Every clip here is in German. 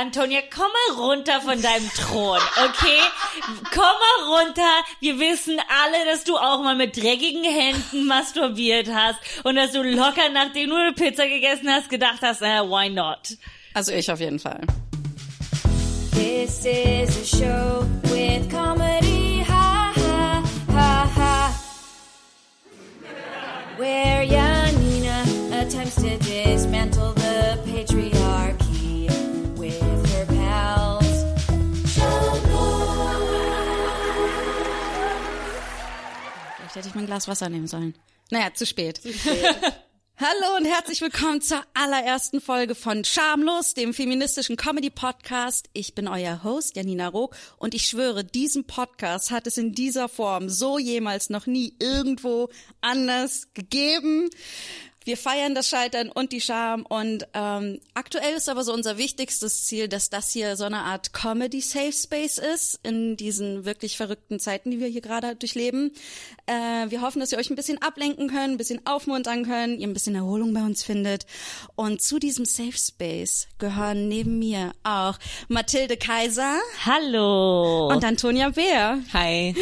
Antonia, komm mal runter von deinem Thron, okay? Komm mal runter. Wir wissen alle, dass du auch mal mit dreckigen Händen masturbiert hast und dass du locker, nachdem du eine Pizza gegessen hast, gedacht hast, äh, why not? Also ich auf jeden Fall. This is a show with comedy, ha ha ha ha. Where Janina attempts to dismantle ich mein Glas Wasser nehmen sollen. Naja, zu spät. Hallo und herzlich willkommen zur allerersten Folge von Schamlos, dem feministischen Comedy-Podcast. Ich bin euer Host, Janina Rook, und ich schwöre, diesen Podcast hat es in dieser Form so jemals noch nie irgendwo anders gegeben. Wir feiern das Scheitern und die Scham und ähm, aktuell ist aber so unser wichtigstes Ziel, dass das hier so eine Art Comedy Safe Space ist in diesen wirklich verrückten Zeiten, die wir hier gerade durchleben. Äh, wir hoffen, dass ihr euch ein bisschen ablenken könnt, ein bisschen aufmuntern könnt, ihr ein bisschen Erholung bei uns findet. Und zu diesem Safe Space gehören neben mir auch Mathilde Kaiser Hallo. und Antonia Beer. Hi.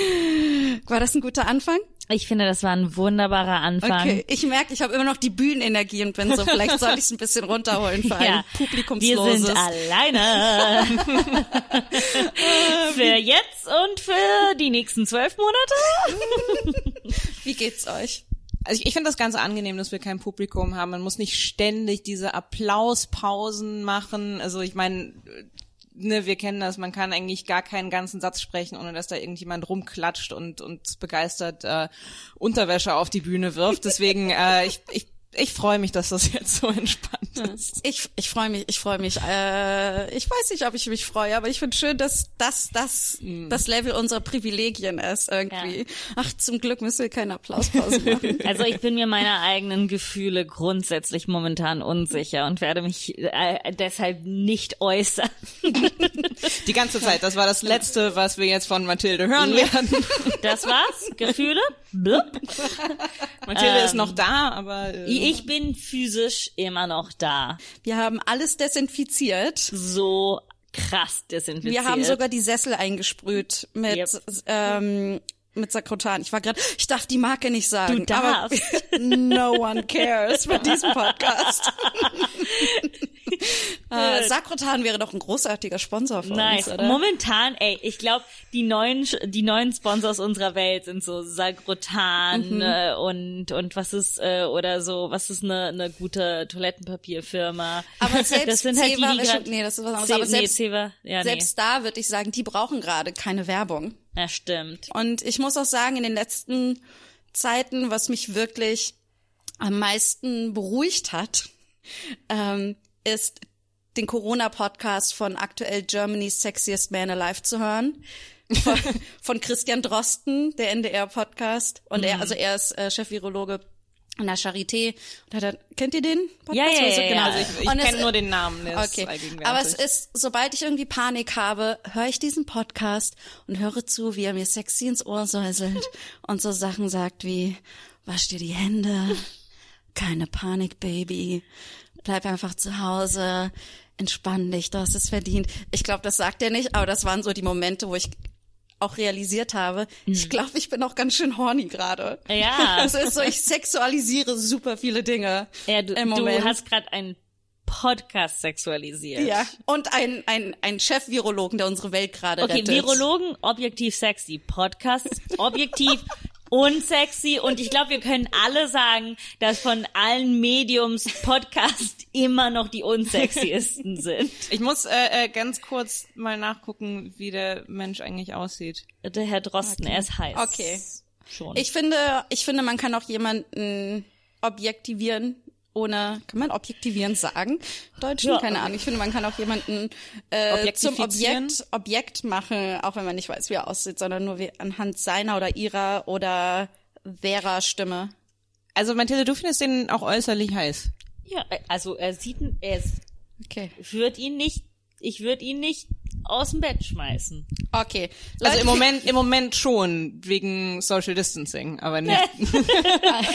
War das ein guter Anfang? Ich finde, das war ein wunderbarer Anfang. Okay, ich merke, ich habe immer noch die Bühnenenergie und bin so, vielleicht soll ich es ein bisschen runterholen für Ja, ein publikumsloses. wir sind alleine. für jetzt und für die nächsten zwölf Monate. Wie geht's euch? Also ich, ich finde das ganz angenehm, dass wir kein Publikum haben. Man muss nicht ständig diese Applauspausen machen. Also ich meine, ne, wir kennen das, man kann eigentlich gar keinen ganzen Satz sprechen, ohne dass da irgendjemand rumklatscht und, und begeistert äh, Unterwäsche auf die Bühne wirft. Deswegen, äh, ich, ich, ich freue mich, dass das jetzt so entspannt ist. Ich, ich freue mich, ich freue mich. Äh, ich weiß nicht, ob ich mich freue, aber ich finde schön, dass das das das Level unserer Privilegien ist irgendwie. Ja. Ach, zum Glück müssen wir keine Applauspause machen. Also ich bin mir meiner eigenen Gefühle grundsätzlich momentan unsicher und werde mich äh, deshalb nicht äußern. Die ganze Zeit, das war das Letzte, was wir jetzt von Mathilde hören werden. Das war's? Gefühle? Blub. Mathilde Ähm, ist noch da, aber äh, Ich bin physisch immer noch da. Wir haben alles desinfiziert. So krass desinfiziert. Wir haben sogar die Sessel eingesprüht mit Yep. ähm, mit Sakrotan. Ich war gerade, ich darf die Marke nicht sagen. Du darfst. Aber no one cares bei diesem Podcast. äh, Sakrotan wäre doch ein großartiger Sponsor von Nice. uns, oder? Momentan, ey, ich glaube, die neuen die neuen Sponsors unserer Welt sind so Sagrotan Mhm. äh, und und was ist äh, oder so, was ist eine eine gute Toilettenpapierfirma? Aber selbst das sind halt die, Zewa die wäre grad, nee, das ist was anderes. Aber nee, selbst- Zewa, ja, Selbst da würde ich sagen, die brauchen gerade keine Werbung. nee. Ja, stimmt. Und ich muss auch sagen, in den letzten Zeiten, was mich wirklich am meisten beruhigt hat, ähm, ist den Corona-Podcast von aktuell Germany's Sexiest Man Alive zu hören. Von, von Christian Drosten, der NDR-Podcast. Und er, also er ist äh, Chef-Virologe an der Charité. Und hat kennt ihr den Podcast? Ja, ja, so? ja, genau. ja. also ich, ich kenne nur den Namen, Okay, aber es ist, sobald ich irgendwie Panik habe, höre ich diesen Podcast und höre zu, wie er mir sexy ins Ohr säuselt und so Sachen sagt wie, wasch dir die Hände, keine Panik, Baby, bleib einfach zu Hause, entspann dich, du hast es verdient. Ich glaube, das sagt er nicht, aber das waren so die Momente, wo ich auch realisiert habe, ich glaube, ich bin auch ganz schön horny gerade. Ja. Es ist so, ich sexualisiere super viele Dinge Ja, du, du hast gerade einen Podcast sexualisiert. Ja, und ein, ein, ein Chef-Virologen, der unsere Welt gerade Okay, rettet. Virologen, objektiv sexy. Podcast, objektiv unsexy. Und ich glaube, wir können alle sagen, dass von allen Mediums Podcast immer noch die unsexiesten sind. Ich muss äh, äh, ganz kurz mal nachgucken, wie der Mensch eigentlich aussieht. Der Herr Drosten, er ist heiß. Okay. Schon. Ich finde, ich finde, man kann auch jemanden objektivieren, ohne, kann man objektivieren sagen? Deutschen, Ja. keine Ahnung. Ich finde, man kann auch jemanden äh, zum? Objekt, Objekt machen, auch wenn man nicht weiß, wie er aussieht, sondern nur wie, anhand seiner oder ihrer oder derer Stimme. Also Mathilde, du findest den auch äußerlich heiß. ja, also er sieht, er ist, Okay. würde ihn nicht ich würde ihn nicht aus dem Bett schmeißen. Okay. Also Leute, im Moment, im Moment schon, wegen Social Distancing, aber nicht.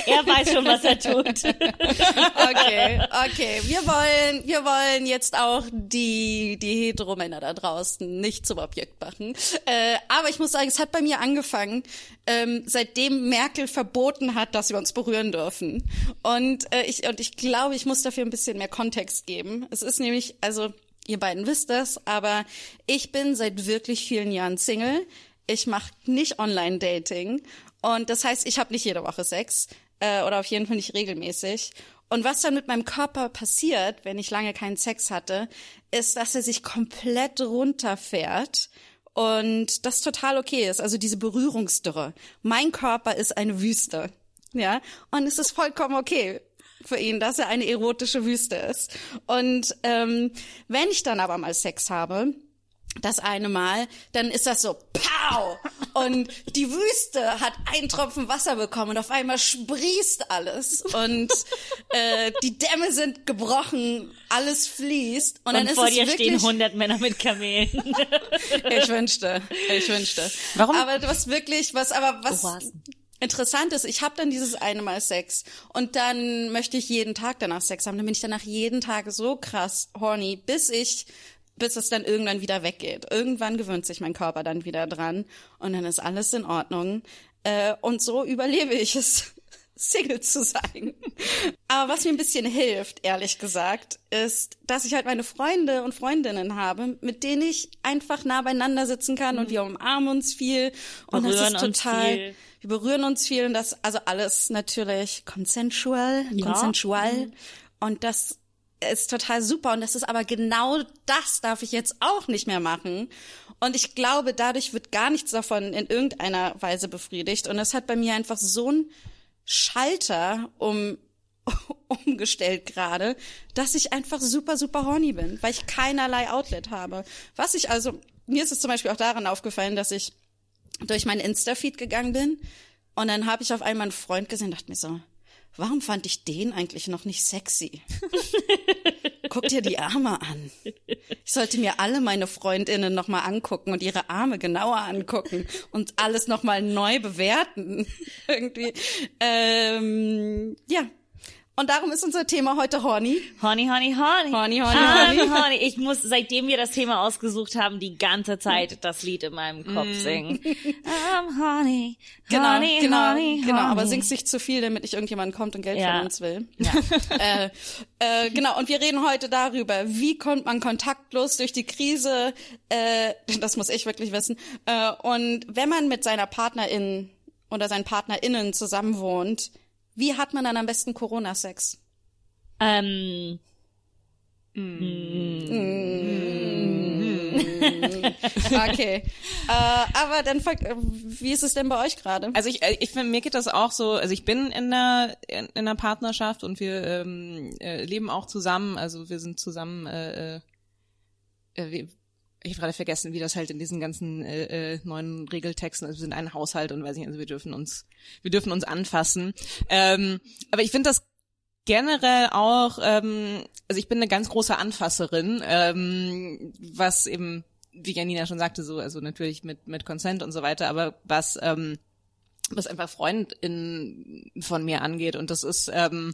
Er weiß schon, was er tut. Okay, okay. Wir wollen, wir wollen jetzt auch die, die Heteromänner da draußen nicht zum Objekt machen. Äh, aber ich muss sagen, es hat bei mir angefangen, ähm, seitdem Merkel verboten hat, dass wir uns berühren dürfen. Und äh, ich, und ich glaube, ich muss dafür ein bisschen mehr Kontext geben. Es ist nämlich, also, ihr beiden wisst das, aber ich bin seit wirklich vielen Jahren Single. Ich mache nicht Online-Dating. Und das heißt, ich habe nicht jede Woche Sex äh, oder auf jeden Fall nicht regelmäßig. Und was dann mit meinem Körper passiert, wenn ich lange keinen Sex hatte, ist, dass er sich komplett runterfährt und das total okay ist. Also diese Berührungsdürre. Mein Körper ist eine Wüste. Ja, und es ist vollkommen okay für ihn, dass er eine erotische Wüste ist. Und ähm, wenn ich dann aber mal Sex habe, das eine Mal, dann ist das so pow und die Wüste hat einen Tropfen Wasser bekommen und auf einmal sprießt alles und äh, die Dämme sind gebrochen, alles fließt und, dann Und ist vor es dir wirklich stehen 100 Männer mit Kamelen. ich wünschte, ich wünschte. Warum- Aber was wirklich, was aber was Oasen. Interessant ist, ich habe dann dieses eine Mal Sex und dann möchte ich jeden Tag danach Sex haben. Dann bin ich danach jeden Tag so krass horny, bis ich bis es dann irgendwann wieder weggeht. Irgendwann gewöhnt sich mein Körper dann wieder dran und dann ist alles in Ordnung. Äh, und so überlebe ich es, Single zu sein. Aber was mir ein bisschen hilft, ehrlich gesagt, ist, dass ich halt meine Freunde und Freundinnen habe, mit denen ich einfach nah beieinander sitzen kann und wir umarmen uns viel und Berühren das ist total, wir berühren uns viel und das, also alles natürlich consensual, Ja. consensual und das ist total super und das ist aber genau das darf ich jetzt auch nicht mehr machen. Und ich glaube, dadurch wird gar nichts davon in irgendeiner Weise befriedigt. Und es hat bei mir einfach so ein Schalter um, umgestellt gerade, dass ich einfach super, super horny bin, weil ich keinerlei Outlet habe. Was ich also, mir ist es zum Beispiel auch daran aufgefallen, dass ich durch meinen Insta-Feed gegangen bin und dann habe ich auf einmal einen Freund gesehen dachte mir so, warum fand ich den eigentlich noch nicht sexy? Guck dir die Arme an. Ich sollte mir alle meine Freundinnen nochmal angucken und ihre Arme genauer angucken und alles nochmal neu bewerten. Irgendwie. Ähm, ja. Und darum ist unser Thema heute horny. Horny, horny, horny. Horny, horny, horny, horny. Ich muss, seitdem wir das Thema ausgesucht haben, die ganze Zeit das Lied in meinem Kopf singen. I'm horny, Genau, horny, genau, horny, genau. Aber horny. sing's nicht zu viel, damit nicht irgendjemand kommt und Geld Ja. von uns will. Ja. äh, äh, genau, und wir reden heute darüber, wie kommt man kontaktlos durch die Krise, äh, das muss ich wirklich wissen, äh, und wenn man mit seiner Partnerin oder seinen PartnerInnen zusammenwohnt, wie hat man dann am besten Corona-Sex? Ähm, Okay, äh, aber dann, wie ist es denn bei euch gerade? Also ich, äh, ich finde, mir geht das auch so, also ich bin in einer, in, in einer Partnerschaft und wir ähm, äh, leben auch zusammen, also wir sind zusammen, äh, äh, äh, wie, ich habe gerade vergessen, wie das halt in diesen ganzen äh, äh, neuen Regeltexten ist. Wir sind ein Haushalt und weiß nicht, also wir dürfen uns, wir dürfen uns anfassen. Ähm, aber ich finde das generell auch, ähm, also ich bin eine ganz große Anfasserin, ähm, was eben, wie Janina schon sagte, so, also natürlich mit, mit Consent und so weiter, aber was, ähm, was einfach Freundin von mir angeht und das ist, ähm,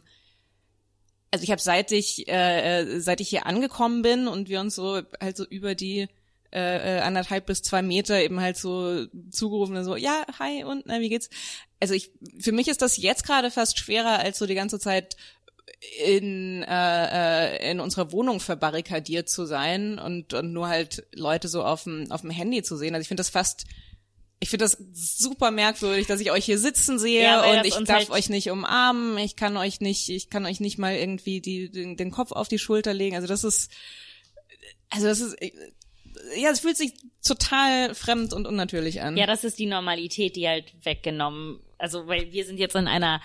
also ich habe seit ich äh, äh, seit ich hier angekommen bin und wir uns so halt so über die äh, äh, anderthalb bis zwei Meter eben halt so zugerufen so ja hi und na wie geht's also ich für mich ist das jetzt gerade fast schwerer als so die ganze Zeit in äh, äh, in unserer Wohnung verbarrikadiert zu sein und und nur halt Leute so auf dem auf dem Handy zu sehen also ich finde das fast ich finde das super merkwürdig, dass ich euch hier sitzen sehe Ja, und ich darf halt- euch nicht umarmen, ich kann euch nicht, ich kann euch nicht mal irgendwie die, den, den Kopf auf die Schulter legen. Also das ist, also das ist, ja, es fühlt sich total fremd und unnatürlich an. ja, das ist die Normalität, die halt weggenommen, also weil wir sind jetzt in einer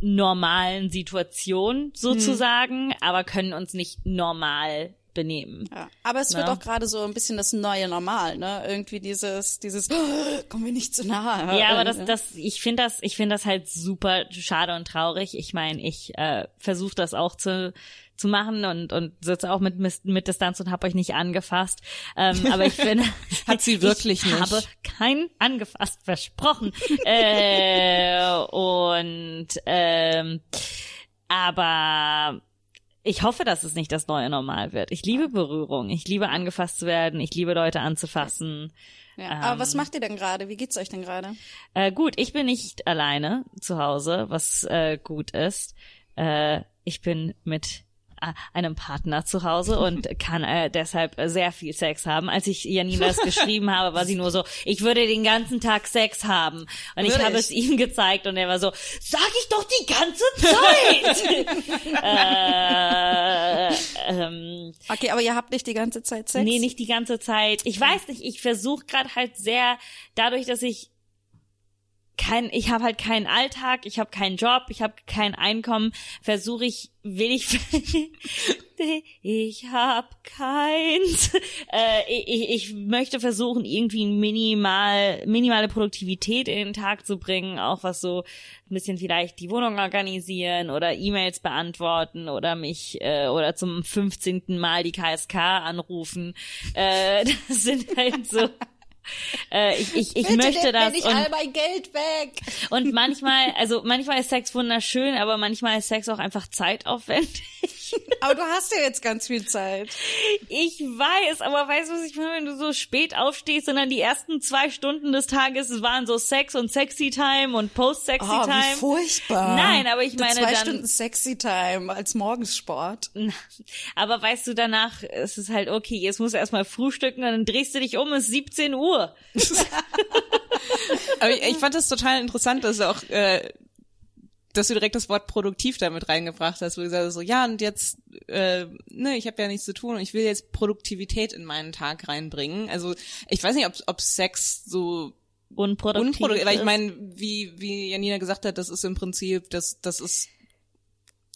normalen Situation sozusagen, aber können uns nicht normal benehmen. Ja, aber es wird Ja. auch gerade so ein bisschen das neue Normal, ne? Irgendwie dieses, dieses, oh, kommen wir nicht zu nahe. Ja, aber das, das, ich finde das, ich finde das halt super schade und traurig. Ich meine, ich äh, versuche das auch zu zu machen und und sitze auch mit mit, Distanz und habe euch nicht angefasst. Ähm, aber ich bin Hat sie wirklich ich nicht. habe kein angefasst versprochen. äh, und ähm, aber ich hoffe, dass es nicht das neue Normal wird. Ich liebe Berührung. Ich liebe angefasst zu werden. Ich liebe Leute anzufassen. Ja. Aber was macht ihr denn gerade? Wie geht's euch denn gerade? Äh, gut, ich bin nicht alleine zu Hause, was äh, gut ist. Äh, ich bin mit einem Partner zu Hause und kann äh, deshalb äh, sehr viel Sex haben. Als ich Janina das geschrieben habe, war sie nur so, ich würde den ganzen Tag Sex haben. Und ich habe ich? es ihm gezeigt und er war so, sag ich doch die ganze Zeit. äh, ähm, Okay, aber ihr habt nicht die ganze Zeit Sex? Nee, nicht die ganze Zeit. Ich weiß nicht, ich versuche gerade halt sehr, dadurch, dass ich kein, ich habe halt keinen Alltag, ich habe keinen Job, ich habe kein Einkommen, versuche ich, ich, ich habe keins. Äh, ich, ich möchte versuchen, irgendwie minimal, minimale Produktivität in den Tag zu bringen, auch was so ein bisschen vielleicht die Wohnung organisieren oder E-Mails beantworten oder mich äh, oder zum 15. Mal die KSK anrufen. Äh, das sind halt so. Äh, ich ich, ich Bitte möchte das mir nicht und all mein Geld weg. und manchmal, also manchmal ist Sex wunderschön, aber manchmal ist Sex auch einfach zeitaufwendig. Aber du hast ja jetzt ganz viel Zeit. Ich weiß, aber weißt du, was ich meine, wenn du so spät aufstehst und dann die ersten zwei Stunden des Tages waren so Sex und Sexy Time und Post-Sexy Oh, Time. wie furchtbar. Nein, aber ich meine Zwei dann- Stunden Sexy Time als Morgensport. Aber weißt du, danach ist es halt, okay, jetzt musst du erstmal frühstücken und dann drehst du dich um, es ist 17 Uhr. Aber ich, ich fand das total interessant, dass auch, äh, dass du direkt das Wort produktiv damit reingebracht hast, wo du gesagt hast, so, ja, und jetzt, äh, ne, ich habe ja nichts zu tun und ich will jetzt Produktivität in meinen Tag reinbringen. Also ich weiß nicht, ob, ob Sex so Unproduktiv. unproduktiv, weil ich meine, wie, wie Janina gesagt hat, das ist im Prinzip, das, das ist,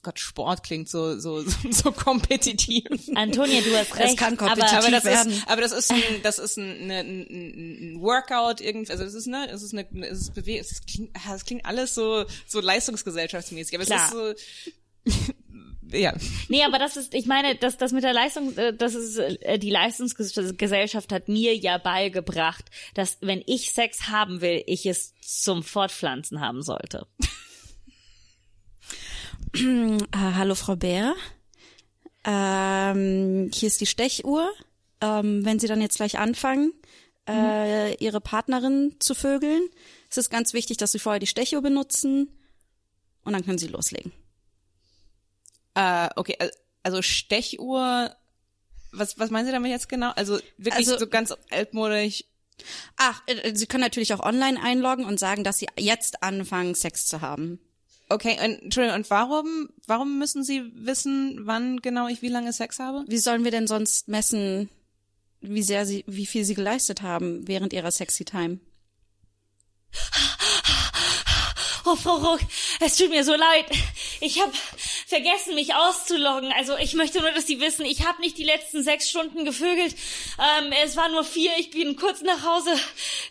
Gott, Sport klingt so, so, so, so kompetitiv. Antonia, du hast Es recht. kann aber, kompetitiv Aber das werden. ist, aber das ist ein, das ist ein, ne- ein, ein, Workout irgendwie, also es ist ne, es ist eine, es ist Bewegung, es klingt, ah, es klingt alles so, so leistungsgesellschaftsmäßig, aber Klar. es ist so, ja. Nee, aber das ist, ich meine, das, das mit der Leistung, äh, das ist, äh, die Leistungsgesellschaft hat mir ja beigebracht, dass wenn ich Sex haben will, ich es zum Fortpflanzen haben sollte. Äh, hallo Frau Bär. Ähm, hier ist die Stechuhr. Ähm, wenn Sie dann jetzt gleich anfangen, äh, Ihre Partnerin zu vögeln, ist es ganz wichtig, dass Sie vorher die Stechuhr benutzen und dann können Sie loslegen. Äh, okay, al- also Stechuhr, was, was meinen Sie damit jetzt genau? Also wirklich Also- so ganz altmodisch. Ach, äh, Sie können natürlich auch online einloggen und sagen, dass Sie jetzt anfangen, Sex zu haben. Okay, und, Entschuldigung, und warum, warum müssen Sie wissen, wann genau ich wie lange Sex habe? Wie sollen wir denn sonst messen, wie sehr Sie, wie viel Sie geleistet haben während Ihrer Sexy Time? Oh, Frau Ruck, es tut mir so leid. Ich habe vergessen, mich auszuloggen. Also ich möchte nur, dass Sie wissen, ich habe nicht die letzten sechs Stunden gevögelt. Ähm, es war nur vier. Ich bin kurz nach Hause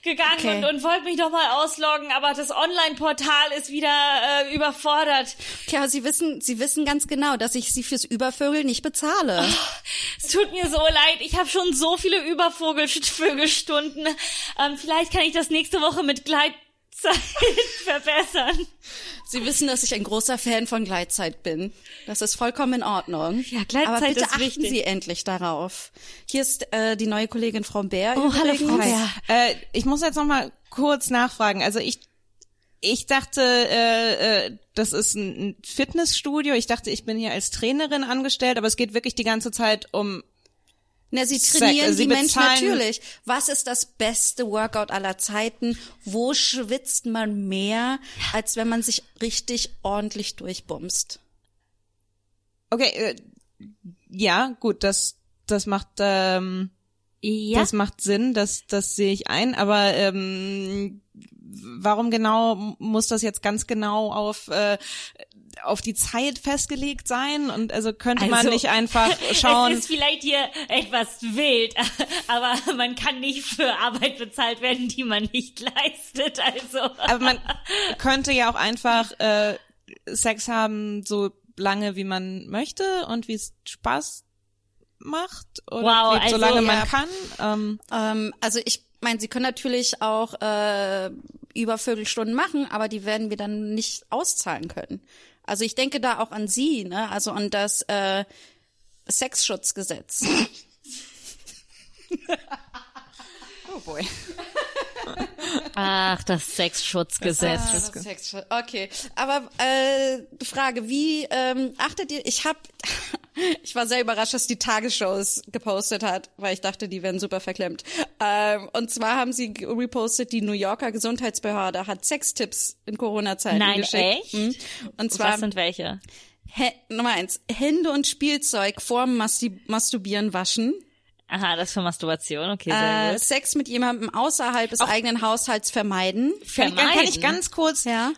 gegangen Okay. und, und wollte mich noch mal ausloggen, aber das Online-Portal ist wieder äh, überfordert. Tja, Sie wissen, Sie wissen ganz genau, dass ich Sie fürs Übervögeln nicht bezahle. Es tut mir so leid. Ich habe schon so viele Übervogelstunden. Ähm, vielleicht kann ich das nächste Woche mit Gleitzeit verbessern. Sie wissen, dass ich ein großer Fan von Gleitzeit bin. Das ist vollkommen in Ordnung. Ja, Gleitzeit Aber bitte ist achten wichtig. Sie endlich darauf. Hier ist äh, die neue Kollegin Frau Bär. Oh, hallo, übrigens. Frau Bär. Äh, ich muss jetzt noch mal kurz nachfragen. Also ich ich dachte, äh, äh, das ist ein Fitnessstudio. Ich dachte, ich bin hier als Trainerin angestellt, aber es geht wirklich die ganze Zeit um. Na, Sie trainieren also Sie die Menschen natürlich. Was ist das beste Workout aller Zeiten? Wo schwitzt man mehr, als wenn man sich richtig ordentlich durchbumst? Okay, äh, ja, gut, das das macht ähm, Ja. das macht Sinn, das das sehe ich ein. Aber ähm, warum genau muss das jetzt ganz genau auf äh, auf die Zeit festgelegt sein? Und also könnte man Also, nicht einfach schauen? Es ist vielleicht hier etwas wild, aber man kann nicht für Arbeit bezahlt werden, die man nicht leistet. Also Aber man könnte ja auch einfach äh, Sex haben, so lange, wie man möchte und wie es Spaß macht oder Wow, wie, also, solange ja. man kann. Ähm, Ähm, also ich meine, sie können natürlich auch äh, über Viertelstunden machen, aber die werden wir dann nicht auszahlen können. Also ich denke da auch an Sie, ne? Also an das äh, Sexschutzgesetz. oh boy. Ach, das Sexschutzgesetz. Ah, das Sexschutz. Okay, aber äh, Frage, wie ähm, achtet ihr? Ich habe, ich war sehr überrascht, dass die Tagesschau es gepostet hat, weil ich dachte, die werden super verklemmt. Ähm, und zwar haben sie repostet, die New Yorker Gesundheitsbehörde hat Sextipps in Corona-Zeiten Nein, geschickt. echt? Mhm. Und zwar Was sind welche? Hä Nummer eins, Hände und Spielzeug vorm Masti Masturbieren waschen. Aha, das ist für Masturbation. Okay, sehr Äh, gut. Sex mit jemandem außerhalb des eigenen Haushalts vermeiden. Kann ich, kann ich ganz kurz, Ja.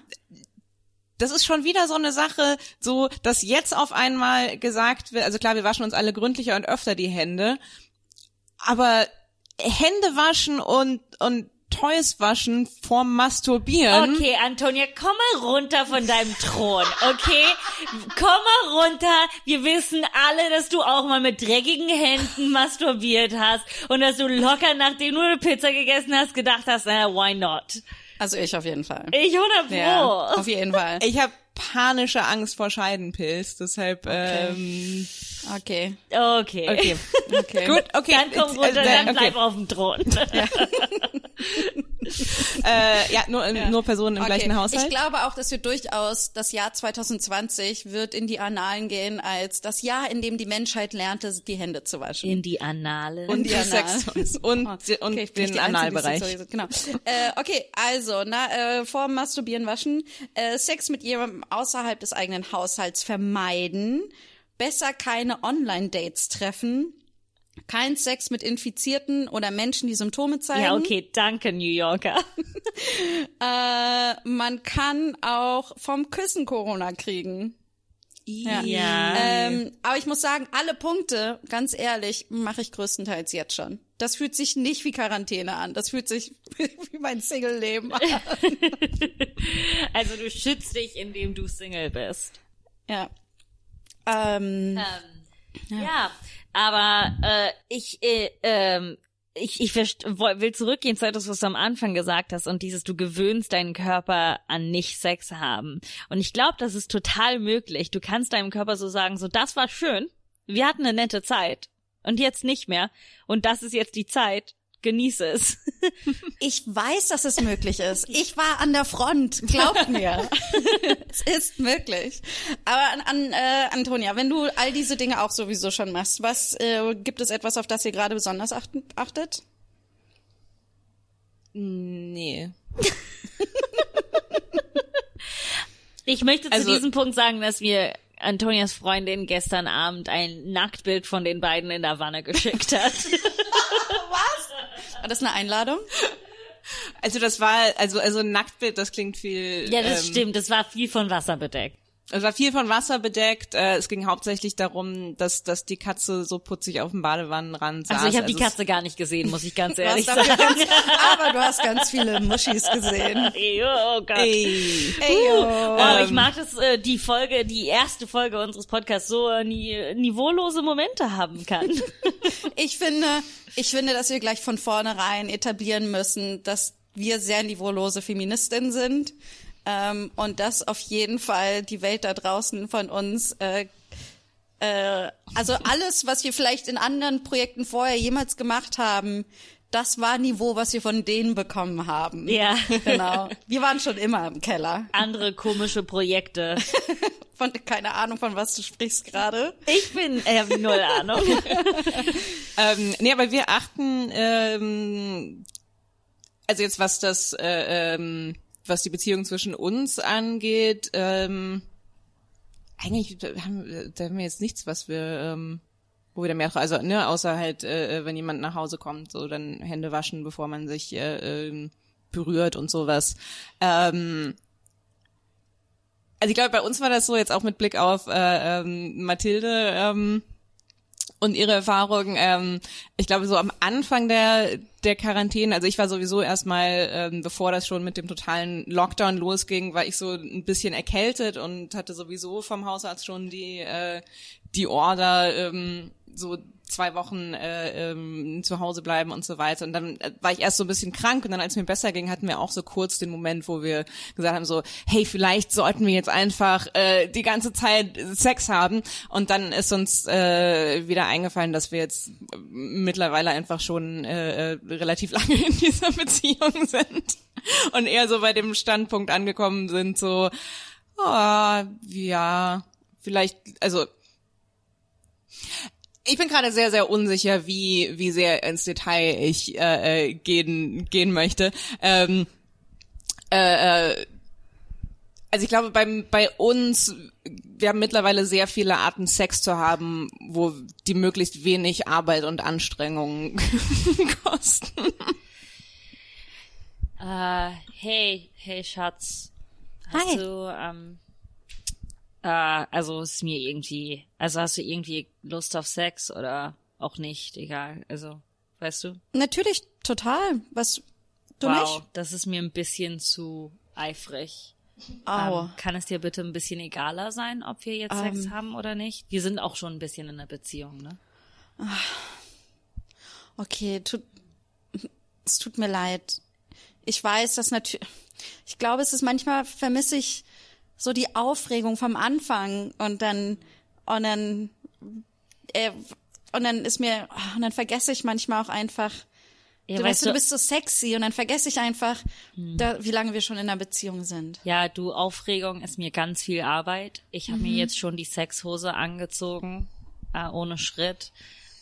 das ist schon wieder so eine Sache, so, dass jetzt auf einmal gesagt wird, also klar, wir waschen uns alle gründlicher und öfter die Hände, aber Hände waschen und, und Toys waschen vorm Masturbieren. Okay, Antonia, komm mal runter von deinem Thron, okay? Komm mal runter. Wir wissen alle, dass du auch mal mit dreckigen Händen masturbiert hast und dass du locker, nachdem du eine Pizza gegessen hast, gedacht hast, na, why not? Also ich auf jeden Fall. Ich 100 Pro. Ja, auf jeden Fall. Ich habe panische Angst vor Scheidenpilz, deshalb, ähm, Okay. Okay. okay. Okay. Gut, okay. Dann komm Äh, runter, äh, dann okay. bleib auf dem Thron. Äh, ja, nur, nur Personen im Okay. gleichen Haushalt. Ich glaube auch, dass wir durchaus das Jahr 2020 wird in die Annalen gehen als das Jahr, in dem die Menschheit lernte, die Hände zu waschen. In die Annalen. und die die Anal. Und, die- und Okay, den Einzige, Analbereich. Genau. Äh, okay, also, na, äh, vor dem Masturbieren waschen, äh, Sex mit jemandem außerhalb des eigenen Haushalts vermeiden, besser keine Online-Dates treffen, kein Sex mit Infizierten oder Menschen, die Symptome zeigen. ja, okay, danke, New Yorker. Äh, man kann auch vom Küssen Corona kriegen. Ja. Ja. Ähm, aber ich muss sagen, alle Punkte, ganz ehrlich, mache ich größtenteils jetzt schon. Das fühlt sich nicht wie Quarantäne an. Das fühlt sich wie mein Single-Leben an. Also du schützt dich, indem du Single bist. Ja. Ähm, Ja, aber äh, ich, äh, ähm, ich, ich will zurückgehen zu etwas, was du am Anfang gesagt hast und dieses, du gewöhnst deinen Körper an nicht Sex haben. Und ich glaube, das ist total möglich. Du kannst deinem Körper so sagen, so das war schön, wir hatten eine nette Zeit und jetzt nicht mehr und das ist jetzt die Zeit, genieße es. ich weiß, dass es möglich ist. Ich war an der Front, glaub mir. es ist möglich. Aber an, an äh, Antonia, wenn du all diese Dinge auch sowieso schon machst, was äh, gibt es etwas, auf das ihr gerade besonders achten, achtet? Nee. Ich möchte zu Also- diesem Punkt sagen, dass mir Antonias Freundin gestern Abend ein Nacktbild von den beiden in der Wanne geschickt hat. War das eine Einladung? Also das war, also, also ein Nacktbild, das klingt viel. ja, das ähm, stimmt. Das war viel von Wasser bedeckt. Es war viel von Wasser bedeckt. Äh, es ging hauptsächlich darum, dass, dass die Katze so putzig auf dem Badewannenrand saß. Also ich habe die es- Katze gar nicht gesehen, muss ich ganz ehrlich sagen. ganz, aber du hast ganz viele Muschis gesehen. Ey, Oh Gott. Ey. Ey, yo. Oh, aber ich mag, dass äh, die Folge, die erste Folge unseres Podcasts so äh, ni niveaulose Momente haben kann. Ich finde, ich finde, dass wir gleich von vornherein etablieren müssen, dass wir sehr niveaulose Feministinnen sind ähm, und dass auf jeden Fall die Welt da draußen von uns äh, äh, also alles, was wir vielleicht in anderen Projekten vorher jemals gemacht haben, das war Niveau, was wir von denen bekommen haben. Ja. Genau. Wir waren schon immer im Keller. Andere komische Projekte. Von, keine Ahnung, von was du sprichst gerade. Ich bin, äh, null Ahnung. Ähm, nee, aber wir achten, ähm, also jetzt was das, äh, ähm, was die Beziehung zwischen uns angeht, ähm, eigentlich haben, da haben wir jetzt nichts, was wir, ähm, wo wir da mehr, also ne, außer halt, äh, wenn jemand nach Hause kommt, so dann Hände waschen, bevor man sich äh, ähm, berührt und sowas. Ähm, also ich glaube, bei uns war das so jetzt auch mit Blick auf äh, ähm, Mathilde. Ähm, und ihre Erfahrungen. Ähm, ich glaube, so am Anfang der der Quarantäne, also ich war sowieso erstmal, ähm, bevor das schon mit dem totalen Lockdown losging, war ich so ein bisschen erkältet und hatte sowieso vom Hausarzt schon die äh, die Order ähm, so zwei Wochen äh, ähm, zu Hause bleiben und so weiter. Und dann äh, war ich erst so ein bisschen krank und dann, als mir besser ging, hatten wir auch so kurz den Moment, wo wir gesagt haben, so, hey, vielleicht sollten wir jetzt einfach äh, die ganze Zeit Sex haben. Und dann ist uns äh, wieder eingefallen, dass wir jetzt mittlerweile einfach schon äh, äh relativ lange in dieser Beziehung sind und eher so bei dem Standpunkt angekommen sind, so, oh, ja, vielleicht, also ich bin gerade sehr, sehr unsicher, wie, wie sehr ins Detail ich äh, äh, gehen, gehen möchte. Ähm, äh, äh, also ich glaube, beim, bei uns, wir haben mittlerweile sehr viele Arten, Sex zu haben, wo die möglichst wenig Arbeit und Anstrengung kosten. Äh, hey, hey Schatz. Hast Hi. du, ähm, äh, also ist mir irgendwie, also hast du irgendwie Lust auf Sex oder auch nicht, egal, also, weißt du? Natürlich, total. Was, du wow, nicht? das ist mir ein bisschen zu eifrig. Au. Ähm, kann es dir bitte ein bisschen egaler sein, ob wir jetzt Sex Ähm. haben oder nicht? Wir sind auch schon ein bisschen in einer Beziehung, ne? Okay, tut, es tut mir leid. Ich weiß, dass natürlich, ich glaube, es ist manchmal vermisse ich so die Aufregung vom Anfang und dann, und dann, äh, und dann ist mir, ah, und dann vergesse ich manchmal auch einfach, Ja, du, weißt du, du bist so sexy und dann vergesse ich einfach, da, wie lange wir schon in einer Beziehung sind. Ja, du, Aufregung ist mir ganz viel Arbeit. Ich habe Mhm. mir jetzt schon die Sexhose angezogen, äh, ohne Schritt.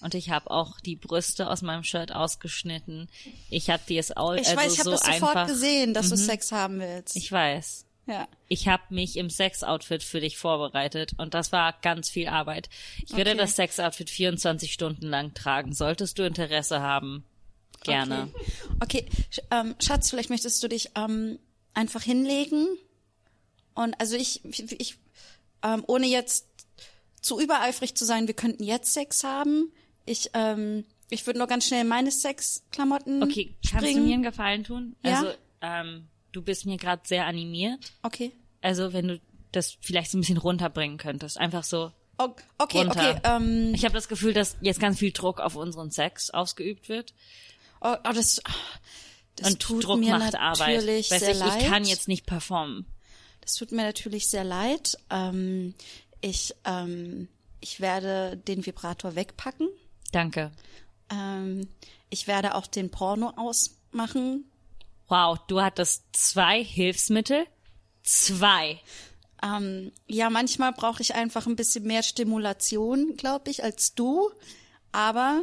Und ich habe auch die Brüste aus meinem Shirt ausgeschnitten. Ich habe die es auch Ich also weiß, ich habe so das sofort einfach. Mhm. gesehen, dass du Sex haben willst. Ich weiß. Ja. Ich habe mich im Sexoutfit für dich vorbereitet und das war ganz viel Arbeit. Ich werde Okay. das Sexoutfit 24 Stunden lang tragen. Solltest du Interesse haben, gerne. Okay, Sch- ähm, Schatz, vielleicht möchtest du dich ähm, einfach hinlegen und also ich, ich, ähm, ohne jetzt zu übereifrig zu sein, wir könnten jetzt Sex haben. Ich, ähm, ich würde nur ganz schnell in meine Sexklamotten Okay, kannst springen. du mir einen Gefallen tun? Ja. Also, ähm, du bist mir gerade sehr animiert. Okay. Also, wenn du das vielleicht so ein bisschen runterbringen könntest. Einfach so. Okay, Runter. okay. Ähm, Ich habe das Gefühl, dass jetzt ganz viel Druck auf unseren Sex ausgeübt wird. oh, oh, das, das und tut Druck mir macht Arbeit. natürlich Weißt sehr du, leid. ich kann jetzt nicht performen. Das tut mir natürlich sehr leid. Ähm, ich, ähm, ich werde den Vibrator wegpacken. Danke. Ähm, ich werde auch den Porno ausmachen. Wow, du hattest zwei Hilfsmittel? Zwei. Ähm, ja, manchmal brauche ich einfach ein bisschen mehr Stimulation, glaube ich, als du. Aber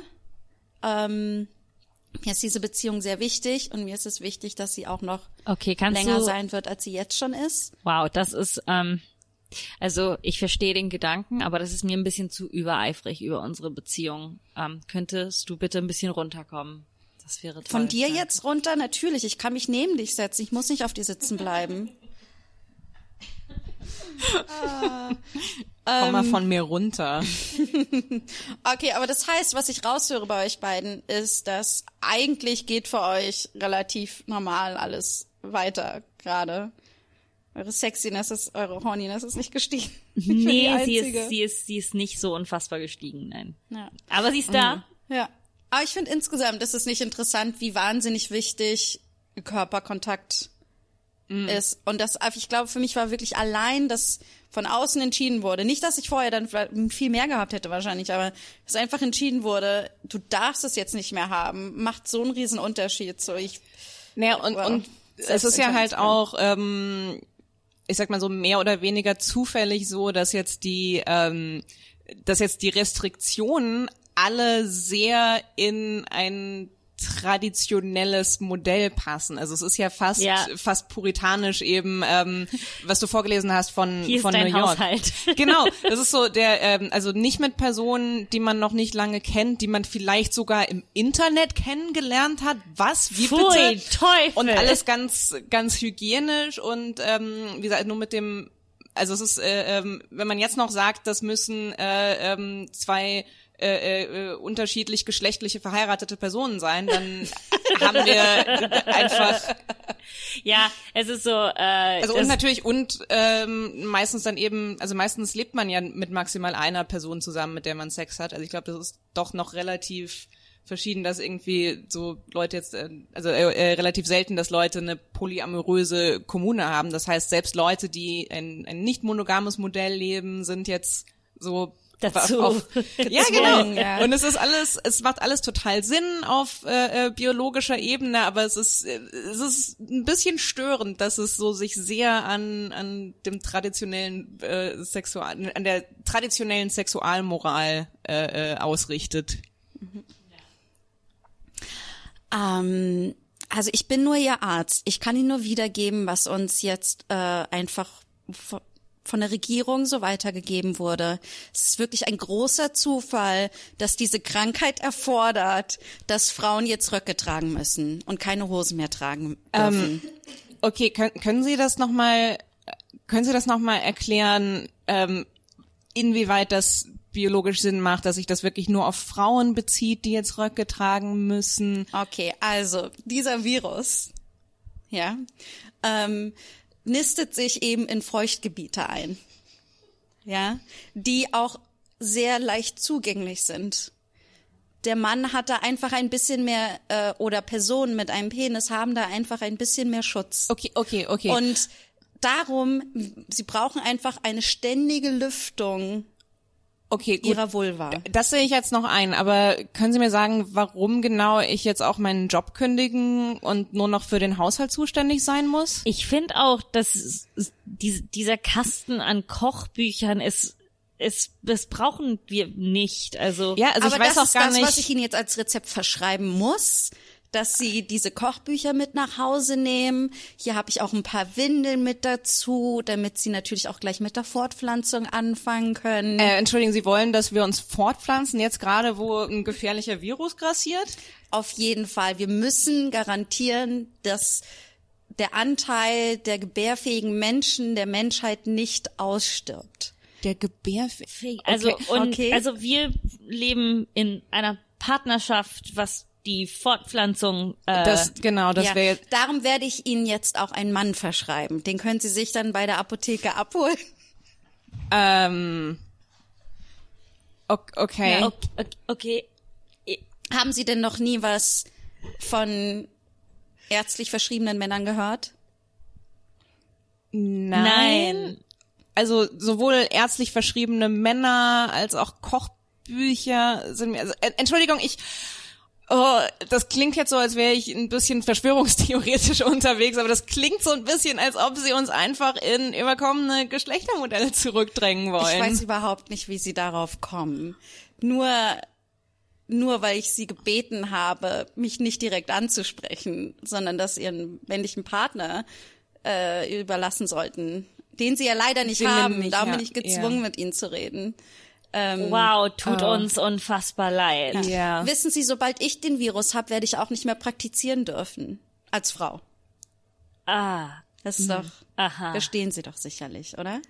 ähm, mir ist diese Beziehung sehr wichtig und mir ist es wichtig, dass sie auch noch Okay, länger du. sein wird, als sie jetzt schon ist. Wow, das ist, ähm, also ich verstehe den Gedanken, aber das ist mir ein bisschen zu übereifrig über unsere Beziehung. Ähm, könntest du bitte ein bisschen runterkommen? Das wäre toll. Von dir Danke. jetzt runter? Natürlich, ich kann mich neben dich setzen. Ich muss nicht auf dir sitzen bleiben. Komm Ähm. mal von mir runter. Okay, aber das heißt, was ich raushöre bei euch beiden, ist, dass eigentlich geht für euch relativ normal alles weiter gerade. Eure Sexiness ist, eure Horniness ist nicht gestiegen. Nee, sie ist, sie ist, sie ist nicht so unfassbar gestiegen, nein. Ja. Aber sie ist da. Ja. Aber ich finde insgesamt ist es nicht interessant, wie wahnsinnig wichtig Körperkontakt ist. Und das, ich glaube, für mich war wirklich allein, dass von außen entschieden wurde. Nicht, dass ich vorher dann viel mehr gehabt hätte wahrscheinlich, aber dass einfach entschieden wurde, du darfst es jetzt nicht mehr haben, macht so einen riesen Unterschied. So, ich, Naja, und, Wow. und es ist ja halt auch, ähm, ich sag mal so mehr oder weniger zufällig so, dass jetzt die, ähm, dass jetzt die Restriktionen alle sehr in ein traditionelles Modell passen. Also es ist ja fast Ja. fast puritanisch eben, ähm, was du vorgelesen hast von Hier ist von dein New York. Haushalt. Genau, das ist so der, ähm, also nicht mit Personen, die man noch nicht lange kennt, die man vielleicht sogar im Internet kennengelernt hat. Was? Wie Pfui, bitte? Teufel. Und alles ganz, ganz hygienisch und ähm, wie gesagt, nur mit dem, also es ist, äh, ähm, wenn man jetzt noch sagt, das müssen äh, ähm, zwei äh, äh, unterschiedlich geschlechtliche verheiratete Personen sein, dann haben wir einfach Ja, es ist so. Äh, also und natürlich und ähm, meistens dann eben, also meistens lebt man ja mit maximal einer Person zusammen, mit der man Sex hat. Also ich glaube, das ist doch noch relativ verschieden, dass irgendwie so Leute jetzt, äh, also äh, äh, relativ selten, dass Leute eine polyamoröse Kommune haben. Das heißt, selbst Leute, die ein, ein nicht monogames Modell leben, sind jetzt so Dazu. Auf, ja genau. ja. und es ist alles es macht alles total Sinn auf äh, äh, biologischer Ebene aber es ist äh, es ist ein bisschen störend dass es so sich sehr an an dem traditionellen äh, Sexual an der traditionellen Sexualmoral äh, äh, ausrichtet. Ähm, also ich bin nur Ihr Arzt. Ich kann Ihnen nur wiedergeben, was uns jetzt äh, einfach von der Regierung so weitergegeben wurde. Es ist wirklich ein großer Zufall, dass diese Krankheit erfordert, dass Frauen jetzt Röcke tragen müssen und keine Hosen mehr tragen dürfen. Okay, können, können Sie das noch mal können Sie das noch mal erklären, ähm, inwieweit das biologisch Sinn macht, dass sich das wirklich nur auf Frauen bezieht, die jetzt Röcke tragen müssen? Okay, also dieser Virus, ja, ähm, nistet sich eben in Feuchtgebiete ein, ja, die auch sehr leicht zugänglich sind. Der Mann hat da einfach ein bisschen mehr äh, oder Personen mit einem Penis haben da einfach ein bisschen mehr Schutz. Okay, okay, okay. Und darum, sie brauchen einfach eine ständige Lüftung okay, gut. ihrer Vulva. Das sehe ich jetzt noch ein, aber können Sie mir sagen, warum genau ich jetzt auch meinen Job kündigen und nur noch für den Haushalt zuständig sein muss? Ich finde auch, dass es- es- die, dieser Kasten an Kochbüchern ist, ist, das brauchen wir nicht. Also Ja, also Aber ich weiß das auch ist gar das, nicht. was ich Ihnen jetzt als Rezept verschreiben muss, dass Sie diese Kochbücher mit nach Hause nehmen. Hier habe ich auch ein paar Windeln mit dazu, damit Sie natürlich auch gleich mit der Fortpflanzung anfangen können. äh, entschuldigen, Sie wollen, dass wir uns fortpflanzen, jetzt gerade, wo ein gefährlicher Virus grassiert? Auf jeden Fall. Wir müssen garantieren, dass der Anteil der gebärfähigen Menschen der Menschheit nicht ausstirbt. Der Gebär... Also Okay, und okay. also wir leben in einer Partnerschaft, was die Fortpflanzung äh, Das, genau, das ja, wäre jetzt... darum werde ich Ihnen jetzt auch einen Mann verschreiben. Den können Sie sich dann bei der Apotheke abholen. Ähm, ok- okay. ja, okay, okay. Haben Sie denn noch nie was von ärztlich verschriebenen Männern gehört? Nein. Also sowohl ärztlich verschriebene Männer als auch Kochbücher sind mir. Also, Entschuldigung, ich. Oh, das klingt jetzt so, als wäre ich ein bisschen verschwörungstheoretisch unterwegs, aber das klingt so ein bisschen, als ob sie uns einfach in überkommene Geschlechtermodelle zurückdrängen wollen. Ich weiß überhaupt nicht, wie Sie darauf kommen. Nur, nur weil ich Sie gebeten habe, mich nicht direkt anzusprechen, sondern das Ihren männlichen Partner äh, überlassen sollten, den Sie ja leider nicht wir haben. nicht, da bin ja, ich gezwungen, ja. mit Ihnen zu reden. Wow, tut uns unfassbar leid. ja. Wissen Sie, sobald ich den Virus habe, werde ich auch nicht mehr praktizieren dürfen. Als Frau. Ah, Das ist doch, aha. verstehen Sie doch sicherlich, oder?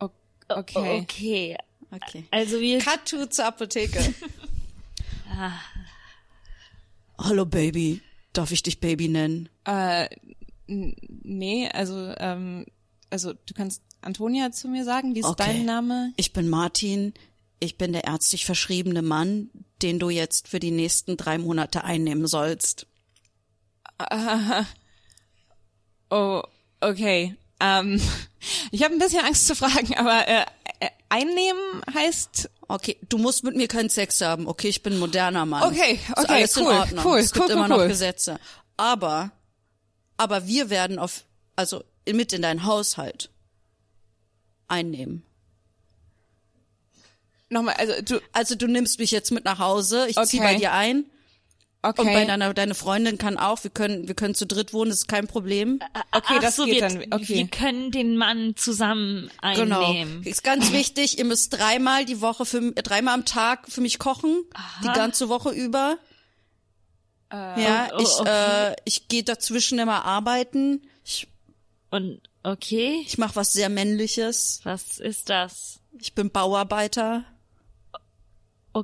O- Okay. Okay. Okay. Also wir Cut to zur Apotheke. Hallo Baby, darf ich dich Baby nennen? Äh, nee, also, ähm, also du kannst Antonia zu mir sagen, wie ist Okay. dein Name? Ich bin Martin. Ich bin der ärztlich verschriebene Mann, den du jetzt für die nächsten drei Monate einnehmen sollst. Oh, okay. Ähm, ich habe ein bisschen Angst zu fragen, aber äh, äh, einnehmen heißt Okay, du musst mit mir keinen Sex haben. Okay, ich bin ein moderner Mann. Okay, Ist okay, alles cool, in Ordnung. cool, es gibt cool, immer cool, noch cool. Gesetze. Aber, aber wir werden auf, also mit in deinen Haushalt einnehmen. Nochmal, also du, Also du nimmst mich jetzt mit nach Hause, ich zieh Okay. bei dir ein okay, und bei deiner deine Freundin kann auch, wir können wir können zu dritt wohnen, das ist kein Problem. okay, Ach das so, geht wir, dann, okay. wir können den Mann zusammen Genau. einnehmen. Ist ganz wichtig, ihr müsst dreimal die Woche für dreimal am Tag für mich kochen, die ganze Woche über. ja, oh, ich okay. äh, ich gehe dazwischen immer arbeiten. Ich Und okay, ich mache was sehr männliches. was ist das? Ich bin Bauarbeiter.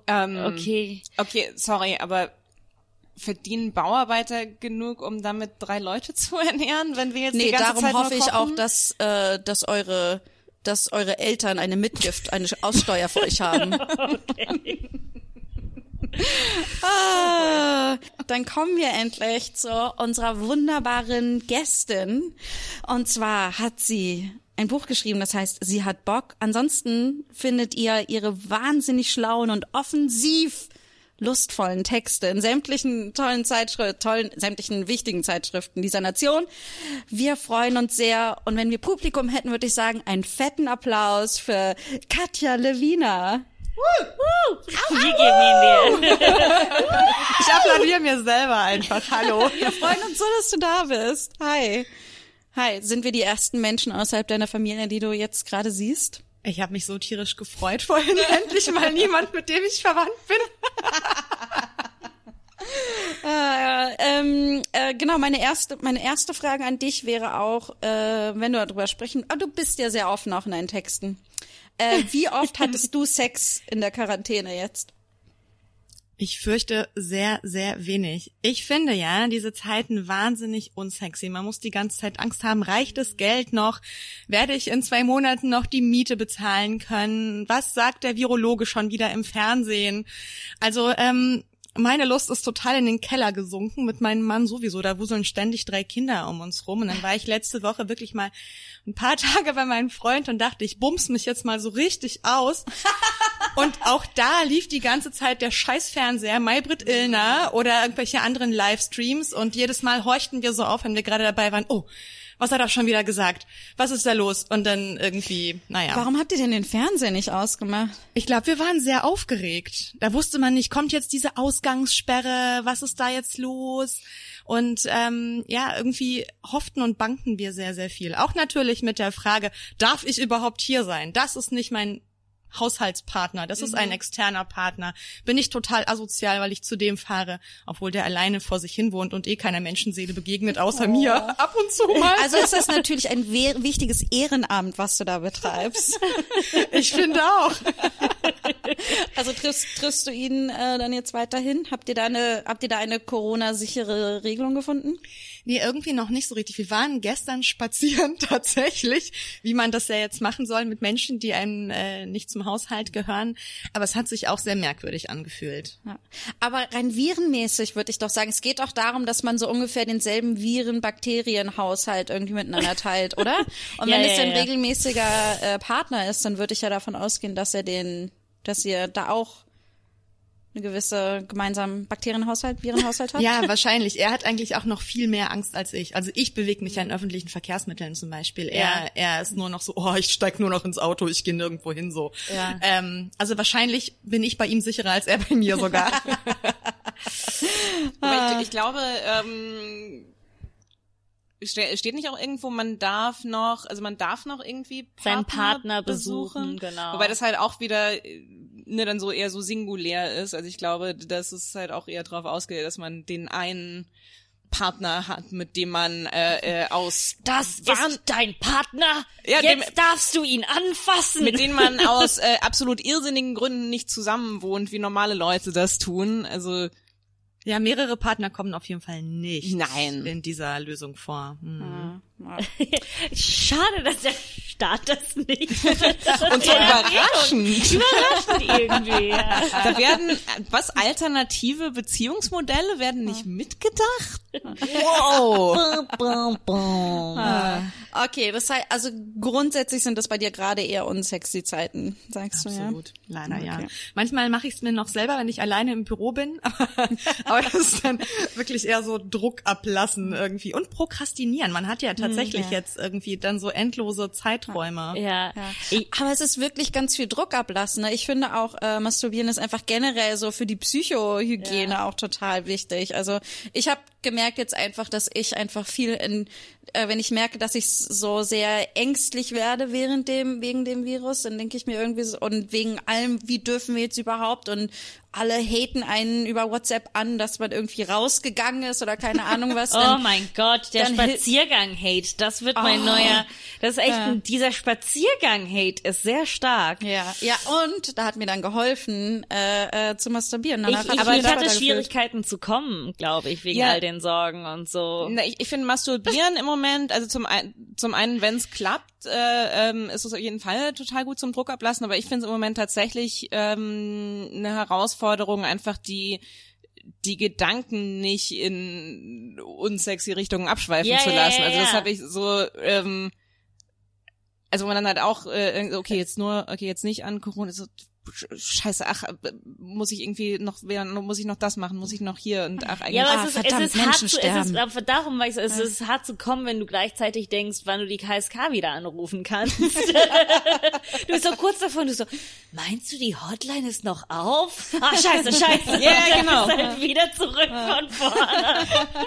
Ähm, Okay. Okay, sorry, aber verdienen Bauarbeiter genug, um damit drei Leute zu ernähren, wenn wir jetzt die Nee, ganze darum Zeit hoffe ich auch, dass, äh, dass eure dass eure Eltern eine Mitgift, eine Aussteuer für euch haben. Ah, dann kommen wir endlich zu unserer wunderbaren Gästin. Und zwar hat sie ein Buch geschrieben, das heißt, sie hat Bock. Ansonsten findet ihr ihre wahnsinnig schlauen und offensiv lustvollen Texte in sämtlichen tollen Zeitschriften, tollen, sämtlichen wichtigen Zeitschriften dieser Nation. Wir freuen uns sehr. Und wenn wir Publikum hätten, würde ich sagen, einen fetten Applaus für Katja Lewina. Wie geben wir Ich applaudiere mir selber einfach. Hallo. Wir freuen uns so, dass du da bist. Hi. Hi, sind wir die ersten Menschen außerhalb deiner Familie, die du jetzt gerade siehst? Ich habe mich so tierisch gefreut vorhin, endlich mal niemand, mit dem ich verwandt bin. Äh, ähm, äh, genau, meine erste, meine erste Frage an dich wäre auch, äh, wenn du darüber sprechen, aber du bist ja sehr offen auch in deinen Texten. Äh, wie oft hattest du Sex in der Quarantäne jetzt? Ich fürchte sehr, sehr wenig. Ich finde ja diese Zeiten wahnsinnig unsexy. Man muss die ganze Zeit Angst haben, reicht das Geld noch? Werde ich in zwei Monaten noch die Miete bezahlen können? Was sagt der Virologe schon wieder im Fernsehen? Also, ähm, meine Lust ist total in den Keller gesunken mit meinem Mann sowieso. Da wuseln ständig drei Kinder um uns rum. Und dann war ich letzte Woche wirklich mal ein paar Tage bei meinem Freund und dachte, ich bums mich jetzt mal so richtig aus. Und auch da lief die ganze Zeit der Scheißfernseher, Maybrit Illner oder irgendwelche anderen Livestreams und jedes Mal horchten wir so auf, wenn wir gerade dabei waren, oh, was hat er schon wieder gesagt? Was ist da los? Und dann irgendwie, naja. Warum habt ihr denn den Fernseher nicht ausgemacht? Ich glaube, wir waren sehr aufgeregt. Da wusste man nicht, kommt jetzt diese Ausgangssperre, was ist da jetzt los? Und ähm, ja, irgendwie hofften und bankten wir sehr, sehr viel. Auch natürlich mit der Frage, darf ich überhaupt hier sein? Das ist nicht mein Haushaltspartner, das ist ein externer Partner. Bin ich total asozial, weil ich zu dem fahre, obwohl der alleine vor sich hin wohnt und eh keiner Menschenseele begegnet, außer mir. Ab und zu mal. Also ist das natürlich ein wichtiges Ehrenamt, was du da betreibst. ich finde auch. Also triffst, triffst du ihn äh, dann jetzt weiterhin? Habt ihr da eine, habt ihr da eine Corona-sichere Regelung gefunden? Nee, irgendwie noch nicht so richtig. Wir waren gestern spazieren tatsächlich, wie man das ja jetzt machen soll mit Menschen, die einem äh, nicht zum Haushalt gehören. Aber es hat sich auch sehr merkwürdig angefühlt. Ja. Aber rein virenmäßig würde ich doch sagen, es geht auch darum, dass man so ungefähr denselben Viren-Bakterien-Haushalt irgendwie miteinander teilt, oder? Und Ja, wenn ja, es ein ja. regelmäßiger äh, Partner ist, dann würde ich ja davon ausgehen, dass er den, dass ihr da auch eine gewisse gemeinsamen Bakterienhaushalt, Virenhaushalt habt. Ja, wahrscheinlich. Er hat eigentlich auch noch viel mehr Angst als ich. Also ich bewege mich ja in öffentlichen Verkehrsmitteln zum Beispiel. Ja. Er, er ist nur noch so, oh, ich steig nur noch ins Auto, ich gehe nirgendwo hin so. Ja. Ähm, also wahrscheinlich bin ich bei ihm sicherer als er bei mir sogar. Aber ich, ich glaube, ähm, steht nicht auch irgendwo, man darf noch, also man darf noch irgendwie Seinen Partner besuchen, genau. Wobei das halt auch wieder äh, ne, dann so eher so singulär ist. Also ich glaube, das ist halt auch eher darauf ausgelegt, dass man den einen Partner hat, mit dem man äh, äh, aus Das Wahn- ist dein Partner. Ja, Jetzt dem- darfst du ihn anfassen. mit denen man aus äh, absolut irrsinnigen Gründen nicht zusammen wohnt, wie normale Leute das tun. Also ja, mehrere Partner kommen auf jeden Fall nicht Nein. in dieser Lösung vor. Hm. Schade, dass der Staat das nicht. und so überraschend. Überraschend irgendwie. Ja. Da werden was alternative Beziehungsmodelle werden nicht mitgedacht. Wow. Okay, das heißt, also grundsätzlich sind das bei dir gerade eher unsexy Zeiten, sagst du Absolut, leider ja. Okay. Manchmal mache ich es mir noch selber, wenn ich alleine im Büro bin, aber, aber das ist dann wirklich eher so Druck ablassen irgendwie und prokrastinieren. Man hat ja tatsächlich ja. jetzt irgendwie dann so endlose Zeiträume. Ja. ja. Aber es ist wirklich ganz viel Druck ablassen. Ne? Ich finde auch, äh, Masturbieren ist einfach generell so für die Psychohygiene auch total wichtig. Also ich habe gemerkt jetzt einfach, dass ich einfach viel in, äh, wenn ich merke, dass ich so sehr ängstlich werde während dem, wegen dem Virus, dann denke ich mir irgendwie so, und wegen allem, wie dürfen wir jetzt überhaupt und alle haten einen über WhatsApp an, dass man irgendwie rausgegangen ist oder keine Ahnung was. Oh Dann, mein Gott, der dann Spaziergang-Hate, das wird mein Oh. neuer, das ist echt, Ja. ein, dieser Spaziergang-Hate ist sehr stark. ja, ja, und da hat mir dann geholfen, äh, äh, zu masturbieren. Danach Ich, ich, ich hatte gefühlt. Schwierigkeiten zu kommen, glaube ich, wegen Ja. all den Sorgen und so. Na, ich, ich finde Masturbieren im Moment, also zum, ein, zum einen, wenn es klappt, äh, ähm, ist es auf jeden Fall total gut zum Druck ablassen, aber ich finde es im Moment tatsächlich ähm, eine Herausforderung, einfach die die Gedanken nicht in unsexy Richtungen abschweifen Ja, zu lassen. ja, also das habe ich so, ähm, also man dann halt auch, äh, okay, jetzt nur, okay, jetzt nicht an Corona, so scheiße, ach, äh, muss ich irgendwie noch, muss ich noch das machen, muss ich noch hier und ach, eigentlich Ja, aber Ah, es ist, verdammt, es ist hart Menschen zu, es ist, sterben. aber darum weiß ich, es ist hart zu kommen, wenn du gleichzeitig denkst, wann du die KSK wieder anrufen kannst. du bist so kurz davon, du so, meinst du, die Hotline ist noch auf? Ah, scheiße, scheiße. Ja, genau. Halt wieder zurück von vorne.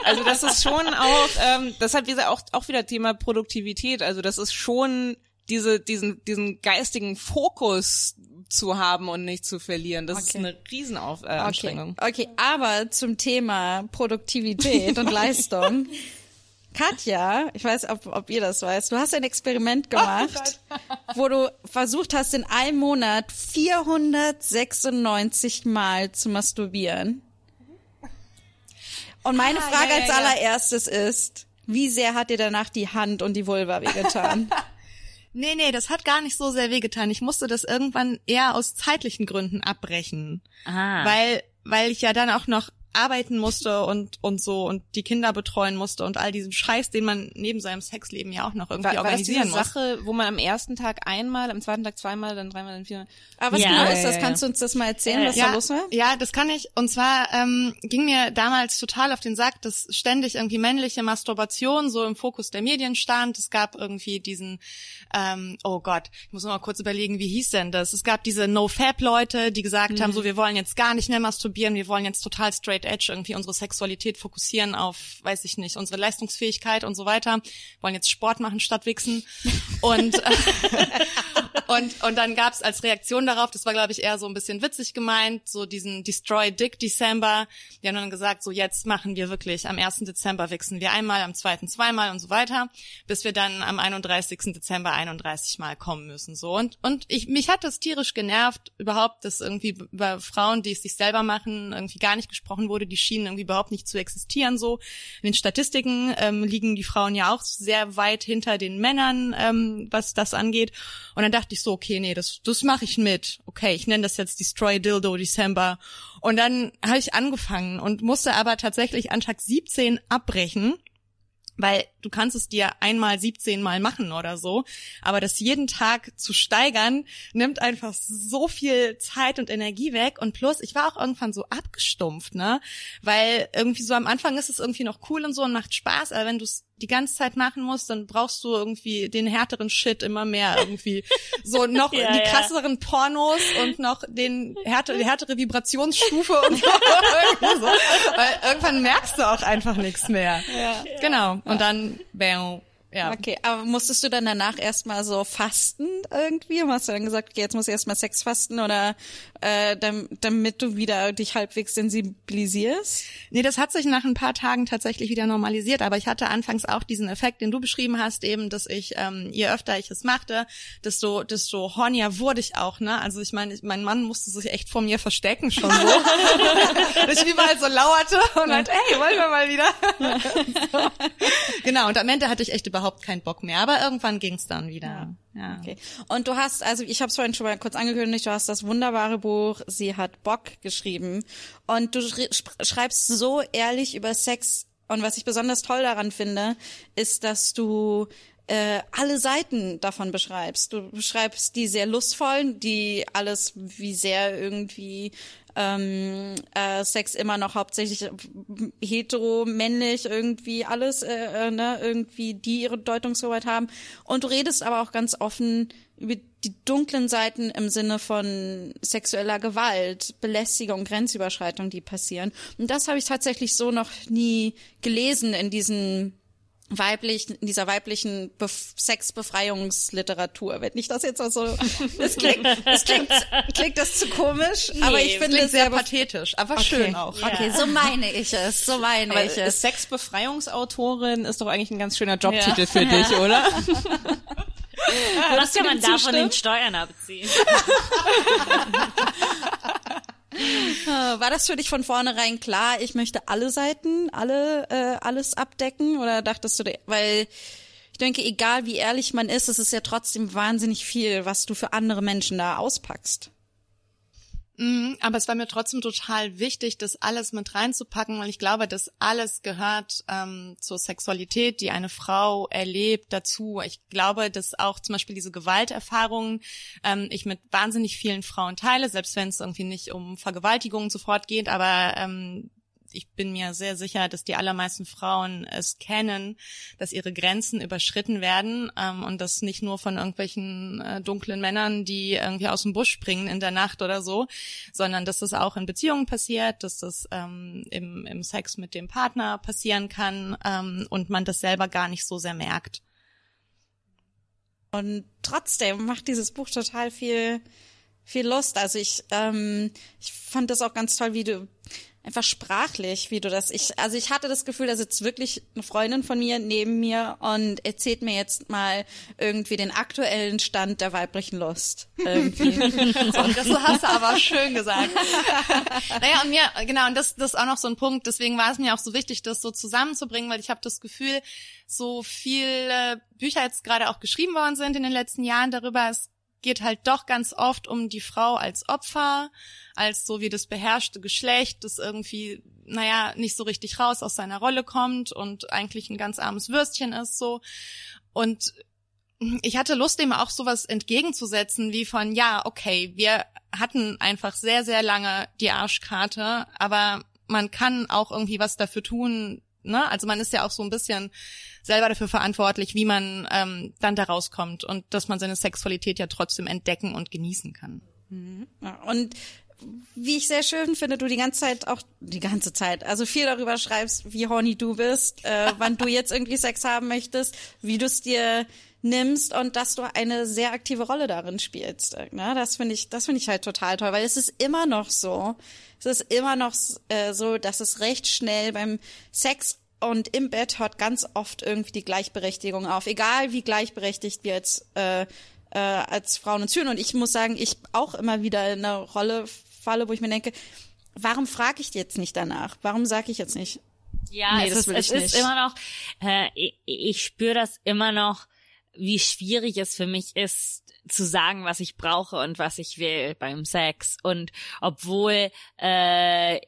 Also das ist schon auch, ähm, das hat wieder auch, auch wieder Thema Produktivität. Also das ist schon diese, diesen, diesen geistigen Fokus zu haben und nicht zu verlieren. Das ist Okay. eine Riesenauf äh, Okay. Okay, aber zum Thema Produktivität und Leistung. Katja, ich weiß, ob, ob ihr das weißt, du hast ein Experiment gemacht, wo du versucht hast, in einem Monat 496 Mal zu masturbieren. Und meine Ah, Frage ja, ja, als allererstes ist, wie sehr hat dir danach die Hand und die Vulva wehgetan? Nee, nee, das hat gar nicht so sehr wehgetan. Ich musste das irgendwann eher aus zeitlichen Gründen abbrechen. Ah. Weil, weil ich ja dann auch noch arbeiten musste und, und so und die Kinder betreuen musste und all diesen Scheiß, den man neben seinem Sexleben ja auch noch irgendwie War, war das diese organisieren muss. Sache, wo man am ersten Tag einmal, am zweiten Tag zweimal, dann dreimal, dann viermal. Aber was Ja. genau ist das? Kannst du uns das mal erzählen, was ja, da los war? Ja, das kann ich. Und zwar ähm, ging mir damals total auf den Sack, dass ständig irgendwie männliche Masturbation so im Fokus der Medien stand. Es gab irgendwie diesen, ähm, oh Gott, ich muss noch mal kurz überlegen, wie hieß denn das? Es gab diese No-Fab-Leute, die gesagt haben, so wir wollen jetzt gar nicht mehr masturbieren, wir wollen jetzt total straight edge irgendwie unsere Sexualität fokussieren auf, weiß ich nicht, unsere Leistungsfähigkeit und so weiter. Wollen jetzt Sport machen statt wichsen. Und und, und dann gab's als Reaktion darauf, das war, glaube ich, eher so ein bisschen witzig gemeint, so diesen Destroy Dick December. Die haben dann gesagt, so jetzt machen wir wirklich, am 1. Dezember wichsen wir einmal, am 2. zweimal und so weiter, bis wir dann am 31. Dezember 31 Mal kommen müssen. So Und, und ich, mich hat das tierisch genervt, überhaupt, dass irgendwie über Frauen, die es sich selber machen, irgendwie gar nicht gesprochen wurde, die schienen irgendwie überhaupt nicht zu existieren. So In den Statistiken ähm, liegen die Frauen ja auch sehr weit hinter den Männern, ähm, was das angeht. Und dann dachte ich so, okay, nee, das, das mache ich mit. Okay, ich nenne das jetzt Destroy Dildo December. Und dann habe ich angefangen und musste aber tatsächlich an Tag 17 abbrechen. Weil du kannst es dir einmal 17 Mal machen oder so, aber das jeden Tag zu steigern, nimmt einfach so viel Zeit und Energie weg. Und plus, ich war auch irgendwann so abgestumpft, ne? Weil irgendwie so am Anfang ist es irgendwie noch cool und so und macht Spaß, aber wenn du es die ganze Zeit machen musst, dann brauchst du irgendwie den härteren Shit immer mehr irgendwie. So noch Ja, die ja. krasseren Pornos und noch den härte, die härtere Vibrationsstufe und so. Weil irgendwann merkst du auch einfach nichts mehr. Genau. Und dann, bäm, ja. Okay, aber musstest du dann danach erstmal so fasten irgendwie? Hast du dann gesagt, okay, jetzt muss ich erstmal Sex fasten oder äh, dam- damit du wieder dich halbwegs sensibilisierst? Nee, das hat sich nach ein paar Tagen tatsächlich wieder normalisiert, aber ich hatte anfangs auch diesen Effekt, den du beschrieben hast, eben, dass ich, ähm, je öfter ich es machte, desto, desto hornier wurde ich auch, ne? Also ich meine, mein Mann musste sich echt vor mir verstecken schon so. dass ich überall so lauerte und halt, hey, wollen wir mal wieder? so. Genau, und am Ende hatte ich echt überhaupt keinen Bock mehr, aber irgendwann ging's dann wieder. Ja. Okay. Und du hast, also ich habe es vorhin schon mal kurz angekündigt, du hast das wunderbare Buch Sie hat Bock geschrieben und du schreibst so ehrlich über Sex und was ich besonders toll daran finde, ist, dass du äh, alle Seiten davon beschreibst. Du beschreibst die sehr lustvollen, die alles wie sehr irgendwie ähm, äh, Sex immer noch hauptsächlich hetero, männlich, irgendwie alles, äh, äh, ne, irgendwie die ihre Deutungshoheit haben. Und du redest aber auch ganz offen über die dunklen Seiten im Sinne von sexueller Gewalt, Belästigung, Grenzüberschreitung, die passieren. Und das habe ich tatsächlich so noch nie gelesen in diesen weiblichen, in dieser weiblichen Bef Sexbefreiungsliteratur. Wenn ich das jetzt also, das klingt, das klingt, klingt das zu komisch, aber ich finde es sehr pathetisch, aber schön auch. Okay, so meine ich es, so meine Aber ich es. Sexbefreiungsautorin ist doch eigentlich ein ganz schöner Jobtitel für dich, oder? Was kann man davon zustimmen? den Steuern abziehen? Äh, War das für dich von vornherein klar, ich möchte alle Seiten, alle, äh, alles abdecken? Oder dachtest du, weil ich denke, egal wie ehrlich man ist, es ist ja trotzdem wahnsinnig viel, was du für andere Menschen da auspackst. Mhm, aber es war mir trotzdem total wichtig, das alles mit reinzupacken, weil ich glaube, das alles gehört ähm, zur Sexualität, die eine Frau erlebt, dazu. Ich glaube, dass auch zum Beispiel diese Gewalterfahrungen ähm, ich mit wahnsinnig vielen Frauen teile, selbst wenn es irgendwie nicht um Vergewaltigungen sofort geht, aber ähm, ich bin mir sehr sicher, dass die allermeisten Frauen es kennen, dass ihre Grenzen überschritten werden ähm, und das nicht nur von irgendwelchen äh, dunklen Männern, die irgendwie aus dem Busch springen in der Nacht oder so, sondern dass das auch in Beziehungen passiert, dass das ähm, im, im Sex mit dem Partner passieren kann ähm, und man das selber gar nicht so sehr merkt. Und trotzdem macht dieses Buch total viel, viel Lust. Also ich, ähm, ich fand das auch ganz toll, wie du einfach sprachlich, wie du das. Ich, also ich hatte das Gefühl, da sitzt wirklich eine Freundin von mir neben mir und erzählt mir jetzt mal irgendwie den aktuellen Stand der weiblichen Lust. Irgendwie. Das hast du aber schön gesagt. naja, und mir, genau, und das, das ist auch noch so ein Punkt, deswegen war es mir auch so wichtig, das so zusammenzubringen, weil ich habe das Gefühl, so viele Bücher jetzt gerade auch geschrieben worden sind in den letzten Jahren darüber, es geht halt doch ganz oft um die Frau als Opfer, als so wie das beherrschte Geschlecht, das irgendwie, naja, nicht so richtig raus aus seiner Rolle kommt und eigentlich ein ganz armes Würstchen ist so. Und ich hatte Lust, dem auch sowas entgegenzusetzen, wie von, ja, okay, wir hatten einfach sehr, sehr lange die Arschkarte, aber man kann auch irgendwie was dafür tun, ne? Also man ist ja auch so ein bisschen selber dafür verantwortlich, wie man ähm, dann da rauskommt und dass man seine Sexualität ja trotzdem entdecken und genießen kann. Ja, und wie ich sehr schön finde, du die ganze Zeit auch die ganze Zeit, also viel darüber schreibst, wie horny du bist, äh, wann du jetzt irgendwie Sex haben möchtest, wie du es dir nimmst und dass du eine sehr aktive Rolle darin spielst. Ne? Das finde ich, das finde ich halt total toll, weil es ist immer noch so, es ist immer noch äh, so, dass es recht schnell beim Sex und im Bett hört ganz oft irgendwie die Gleichberechtigung auf, egal wie gleichberechtigt wir jetzt äh, äh, als Frauen uns fühlen. Und ich muss sagen, ich auch immer wieder in eine Rolle falle, wo ich mir denke, warum frage ich jetzt nicht danach? Warum sage ich jetzt nicht? Ja, Nee, es, das ist, will es ich ist nicht. immer noch, äh, ich, ich spüre das immer noch, wie schwierig es für mich ist, zu sagen, was ich brauche und was ich will beim Sex. Und obwohl äh,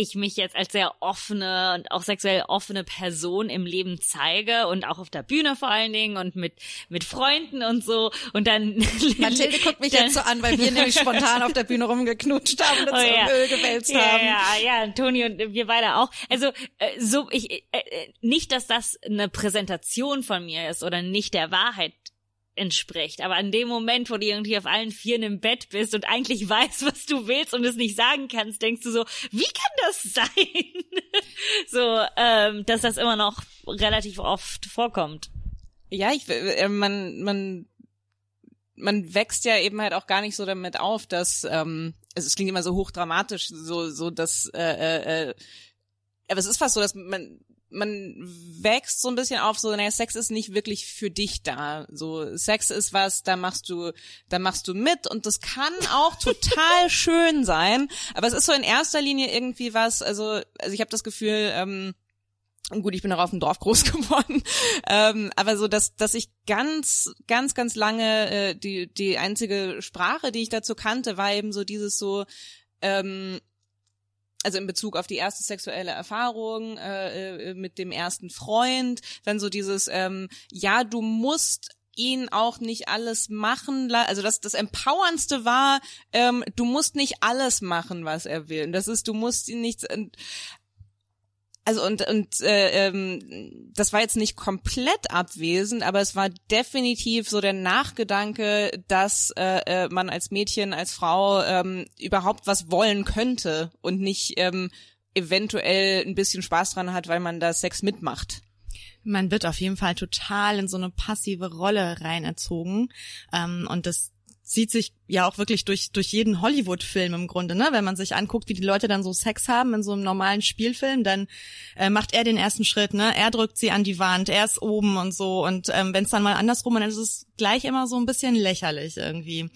ich mich jetzt als sehr offene und auch sexuell offene Person im Leben zeige und auch auf der Bühne vor allen Dingen und mit mit Freunden und so und dann Mathilde guckt mich dann- jetzt so an, weil wir nämlich spontan auf der Bühne rumgeknutscht haben und uns Oh, ja. Öl gewälzt ja, haben. Ja, ja, Toni und wir beide auch. Also äh, so ich äh, äh, nicht, dass das eine Präsentation von mir ist oder nicht der Wahrheit entspricht, aber in dem Moment, wo du irgendwie auf allen Vieren im Bett bist und eigentlich weißt, was du willst und es nicht sagen kannst, denkst du so, wie kann das sein? so, ähm, dass das immer noch relativ oft vorkommt. Ja, ich, äh, man, man, man wächst ja eben halt auch gar nicht so damit auf, dass, ähm, also es klingt immer so hochdramatisch, so, so, dass, äh, äh, äh, aber es ist fast so, dass man, man wächst so ein bisschen auf, so, naja, Sex ist nicht wirklich für dich da. So, Sex ist was, da machst du, da machst du mit und das kann auch total schön sein, aber es ist so in erster Linie irgendwie was, also, also ich habe das Gefühl, ähm, gut, ich bin auch auf dem Dorf groß geworden, ähm, aber so, dass, dass ich ganz, ganz, ganz lange äh, die, die einzige Sprache, die ich dazu kannte, war eben so dieses so, ähm, also in Bezug auf die erste sexuelle Erfahrung äh, äh, mit dem ersten Freund, dann so dieses, ähm, ja, du musst ihn auch nicht alles machen, also das das empowerndste war, ähm, du musst nicht alles machen, was er will. Und das ist, du musst ihn nicht also und und äh, ähm, das war jetzt nicht komplett abwesend, aber es war definitiv so der Nachgedanke, dass äh, äh, man als Mädchen, als Frau ähm, überhaupt was wollen könnte und nicht ähm, eventuell ein bisschen Spaß dran hat, weil man da Sex mitmacht. Man wird auf jeden Fall total in so eine passive Rolle reinerzogen. Ähm, und das zieht sich ja auch wirklich durch, durch jeden Hollywood-Film im Grunde, ne? Wenn man sich anguckt, wie die Leute dann so Sex haben in so einem normalen Spielfilm, dann äh, macht er den ersten Schritt, ne? Er drückt sie an die Wand, er ist oben und so. Und ähm, wenn es dann mal andersrum, dann ist es gleich immer so ein bisschen lächerlich irgendwie.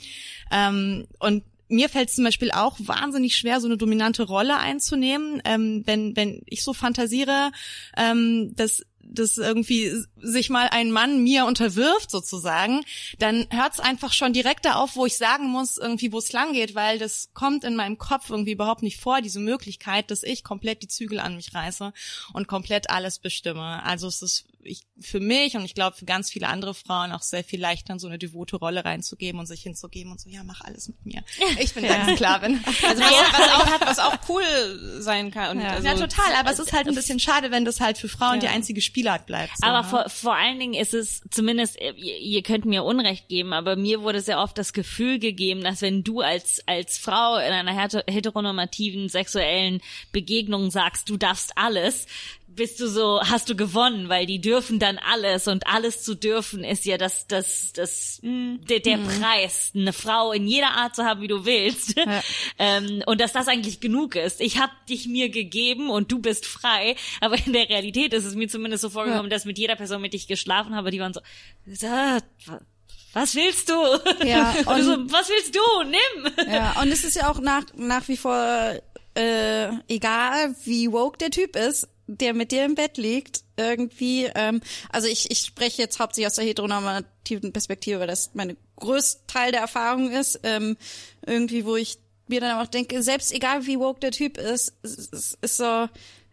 Ähm, und mir fällt es zum Beispiel auch wahnsinnig schwer, so eine dominante Rolle einzunehmen, ähm, wenn wenn ich so fantasiere, ähm, dass dass irgendwie sich mal ein Mann mir unterwirft sozusagen, dann hört es einfach schon direkt da auf, wo ich sagen muss, irgendwie wo es lang geht, weil das kommt in meinem Kopf irgendwie überhaupt nicht vor, diese Möglichkeit, dass ich komplett die Zügel an mich reiße und komplett alles bestimme. Also es ist ich, für mich und ich glaube für ganz viele andere Frauen auch sehr viel leichter, in so eine devote Rolle reinzugeben und sich hinzugeben und so, ja, mach alles mit mir. Ich bin deine Sklavin. Also was, was, auch, was auch cool sein kann. Und Ja. also, ja, total, aber es ist halt ein bisschen schade, wenn das halt für Frauen die einzige Spielart bleibt. So, Aber ne? vor, vor allen Dingen ist es zumindest, ihr, ihr könnt mir Unrecht geben, aber mir wurde sehr oft das Gefühl gegeben, dass wenn du als, als Frau in einer heter- heteronormativen sexuellen Begegnung sagst, du darfst alles, bist du so, hast du gewonnen, weil die dürfen dann alles und alles zu dürfen ist ja das, das, das, der, der Preis, eine Frau in jeder Art zu haben, wie du willst. ähm, und dass das eigentlich genug ist. Ich habe dich mir gegeben und du bist frei, aber in der Realität ist es mir zumindest so vorgekommen, dass mit jeder Person, mit der ich geschlafen habe, die waren so, "Ah, was willst du? Ja, und so, was willst du? Nimm! Ja, und es ist ja auch nach, nach wie vor äh, egal, wie woke der Typ ist, der mit dir im Bett liegt, irgendwie, ähm, also ich, ich spreche jetzt hauptsächlich aus der heteronormativen Perspektive, weil das meine größte Teil der Erfahrung ist, ähm, irgendwie, wo ich mir dann auch denke, selbst egal wie woke der Typ ist, es ist, ist so,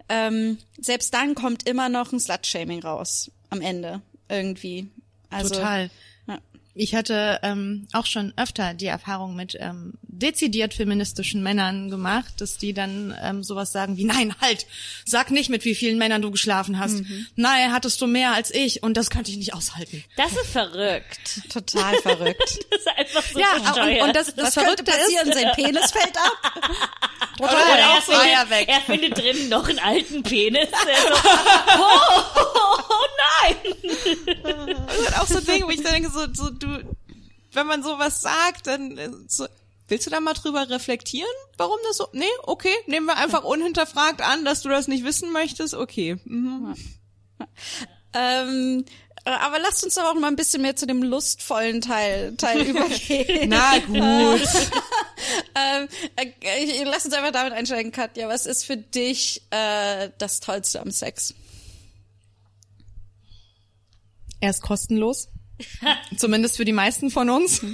ähm, selbst dann kommt immer noch ein Slut-Shaming raus am Ende, irgendwie. Also, Total. Ja. Ich hatte ähm, auch schon öfter die Erfahrung mit ähm, dezidiert feministischen Männern gemacht, dass die dann ähm, sowas sagen wie, nein, halt, sag nicht, mit wie vielen Männern du geschlafen hast. Mhm. Nein, hattest du mehr als ich und das könnte ich nicht aushalten. Das ist verrückt. Total verrückt. Das ist einfach so Ja, bescheuert. und, und das, das Was könnte Verrückte passieren? ist, Sein Penis fällt ab. total, Oder er Eier findet, weg. er findet drinnen noch einen alten Penis. Er so, oh, oh nein! Das ist halt auch so ein Ding, wo ich dann denke, so, so du, wenn man sowas sagt, dann äh, so, willst du da mal drüber reflektieren, warum das so? Nee, okay, nehmen wir einfach unhinterfragt an, dass du das nicht wissen möchtest. Okay. Mhm. Ähm, äh, aber lasst uns doch auch mal ein bisschen mehr zu dem lustvollen Teil, Teil übergehen. Na gut. ähm, äh, lass uns einfach damit einsteigen, Katja. Was ist für dich äh, das Tollste am Sex? Er ist kostenlos. Zumindest für die meisten von uns.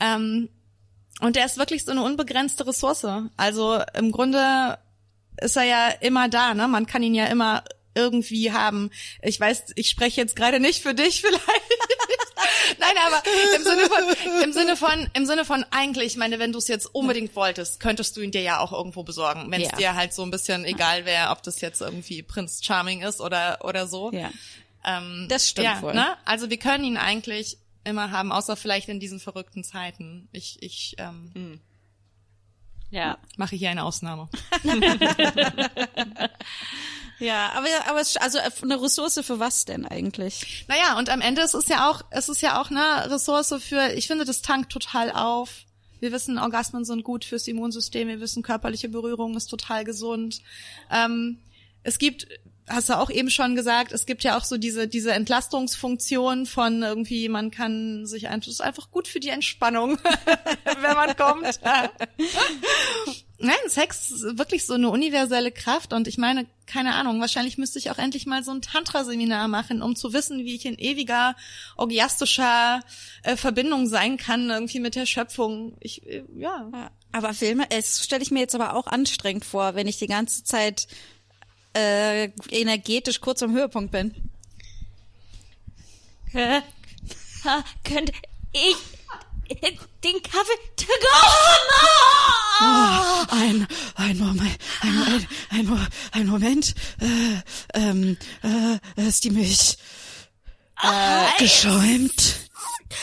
ähm, und er ist wirklich so eine unbegrenzte Ressource. Also im Grunde ist er ja immer da, ne? Man kann ihn ja immer irgendwie haben. Ich weiß, ich spreche jetzt gerade nicht für dich vielleicht. Nein, aber im Sinne von, im Sinne von, im Sinne von eigentlich, ich meine, wenn du es jetzt unbedingt wolltest, könntest du ihn dir ja auch irgendwo besorgen, wenn es Ja. dir halt so ein bisschen egal wäre, ob das jetzt irgendwie Prinz Charming ist oder oder so. Ja. Ähm, Das stimmt ja, wohl. Ne? Also wir können ihn eigentlich immer haben, außer vielleicht in diesen verrückten Zeiten. Ich, ich ähm, Ja. mache hier eine Ausnahme. Ja, aber aber es, also äh, eine Ressource für was denn eigentlich? Naja, und am Ende ist es ja auch, es ist ja auch eine Ressource für, ich finde, das tankt total auf. Wir wissen, Orgasmen sind gut fürs Immunsystem, wir wissen, körperliche Berührung ist total gesund. Ähm, es gibt, hast du auch eben schon gesagt, es gibt ja auch so diese, diese Entlastungsfunktion von irgendwie, man kann sich einfach, ist einfach gut für die Entspannung, wenn man kommt. Nein, Sex ist wirklich so eine universelle Kraft und ich meine, keine Ahnung, wahrscheinlich müsste ich auch endlich mal so ein Tantra-Seminar machen, um zu wissen, wie ich in ewiger orgiastischer äh, Verbindung sein kann, irgendwie mit der Schöpfung. Ich, äh, ja. Ja, Aber Filme, es stelle ich mir jetzt aber auch anstrengend vor, wenn ich die ganze Zeit äh, energetisch kurz am Höhepunkt bin. Äh, könnte ich den Kaffee to go? Oh, Ein, ein Moment, ein, ein, ein, ein Moment. Äh, ähm, äh, ist die Milch äh, geschäumt?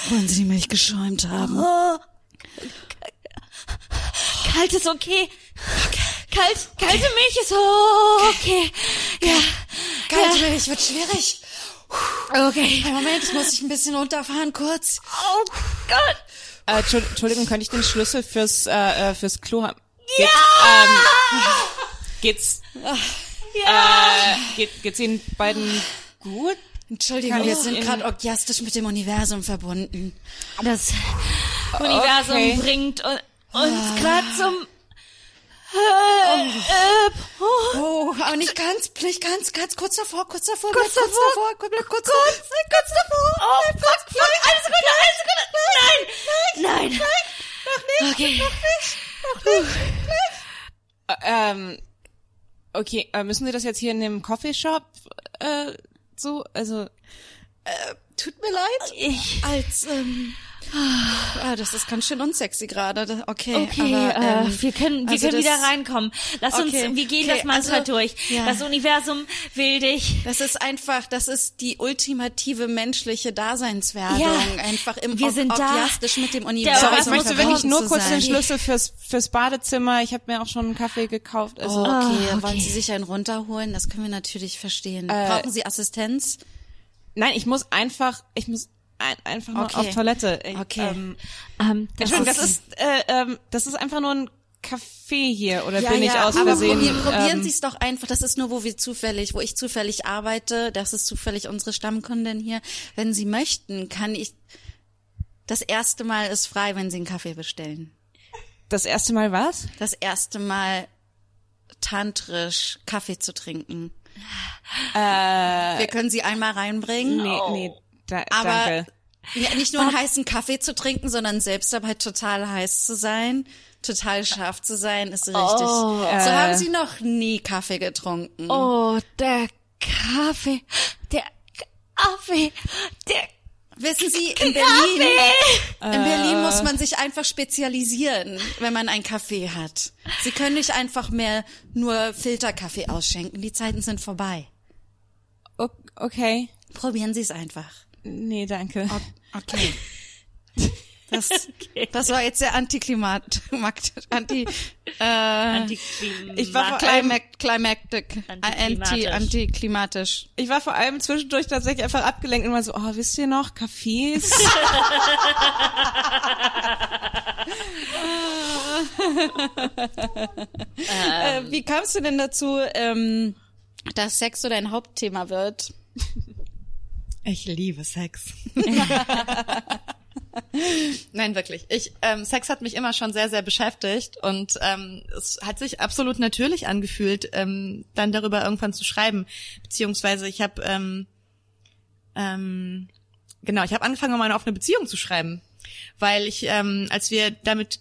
Wollen Sie die Milch geschäumt haben? Kalt ist okay. Kalt, kalte Milch ist okay. Ja. Kalte Milch wird schwierig. Okay. Ein Moment, ich muss dich ein bisschen runterfahren, kurz. Oh Gott. Äh, Entschu- Entschuldigung, könnte ich den Schlüssel fürs äh, äh, fürs Klo haben? Geht, ähm, geht's äh, geht, geht's Ihnen beiden gut? Entschuldigung, Kann wir sind in- gerade orgiastisch mit dem Universum verbunden. Das Universum Okay. bringt un- uns gerade zum oh, Oh, aber nicht ganz, nicht ganz, ganz kurz davor, kurz davor, kurz davor. kurz davor, bleib kurz, kurz, kurz davor. Oh, fuck, fuck, eine Sekunde, eine Sekunde. Nein, nein, nein. Noch nicht, okay. Äh, ähm, okay, äh, müssen Sie das jetzt hier in dem Coffeeshop äh, so, also Tut mir leid. Ich, Als, ähm, ah, das ist ganz schön unsexy gerade. Okay, okay, aber, äh, ähm, wir können, wir also können wieder reinkommen. Lass Okay, uns, wir gehen okay, das Mantra also, durch. ja. Das Universum will dich. Das ist einfach, das ist die ultimative menschliche Daseinswerdung. Ja. Einfach im Wir sind da. orgiastisch mit dem Universum. Sorry, ich möchte wirklich nur kurz sein. den Schlüssel fürs fürs Badezimmer. Ich habe mir auch schon einen Kaffee gekauft. Also Oh, okay. Ah, okay. wollen Sie sich einen runterholen? Das können wir natürlich verstehen. Äh, Brauchen Sie Assistenz? nein, ich muss einfach, ich muss ein, einfach nur Okay. auf Toilette. Ich, Okay. Ähm, Ähm, das Entschuldigung, das ist- äh, ähm, das ist einfach nur ein Café hier oder Ja, bin ich ja, aus aber Versehen? probieren, probieren ähm, Sie es doch einfach. Das ist nur, wo wir zufällig, wo ich zufällig arbeite. Das ist zufällig unsere Stammkundin hier. Wenn Sie möchten, kann ich. Das erste Mal ist frei, wenn Sie einen Kaffee bestellen. das erste Mal was? Das erste Mal tantrisch Kaffee zu trinken. wir können Sie einmal reinbringen. Nee, nee, da, Aber danke. Ja, nicht nur einen heißen Kaffee zu trinken, sondern selbst dabei total heiß zu sein, total scharf zu sein, ist richtig. so haben Sie noch nie Kaffee getrunken. Oh, der Kaffee. Der Kaffee. Der Wissen Sie, in Berlin, Kaffee. in Berlin muss man sich einfach spezialisieren, wenn man einen Kaffee hat. Sie können nicht einfach mehr nur Filterkaffee ausschenken. Die Zeiten sind vorbei. Okay. Probieren Sie es einfach. Nee, danke. Okay. Das, das war jetzt sehr antiklimat, anti, äh, Antiklim- Ich war vor Climac, climactic, äh, anti, Antiklimatisch. antiklimatisch. Ich war vor allem zwischendurch tatsächlich einfach abgelenkt und war so, oh, wisst ihr noch, Cafés? Äh, wie kamst du denn dazu, ähm, dass Sex so dein Hauptthema wird? Ich liebe Sex. Nein, wirklich. Ich, ähm, Sex hat mich immer schon sehr, sehr beschäftigt und ähm, es hat sich absolut natürlich angefühlt, ähm, dann darüber irgendwann zu schreiben. Beziehungsweise ich habe, ähm, ähm, genau, ich habe angefangen, mal eine offene Beziehung zu schreiben, weil ich, ähm, als wir damit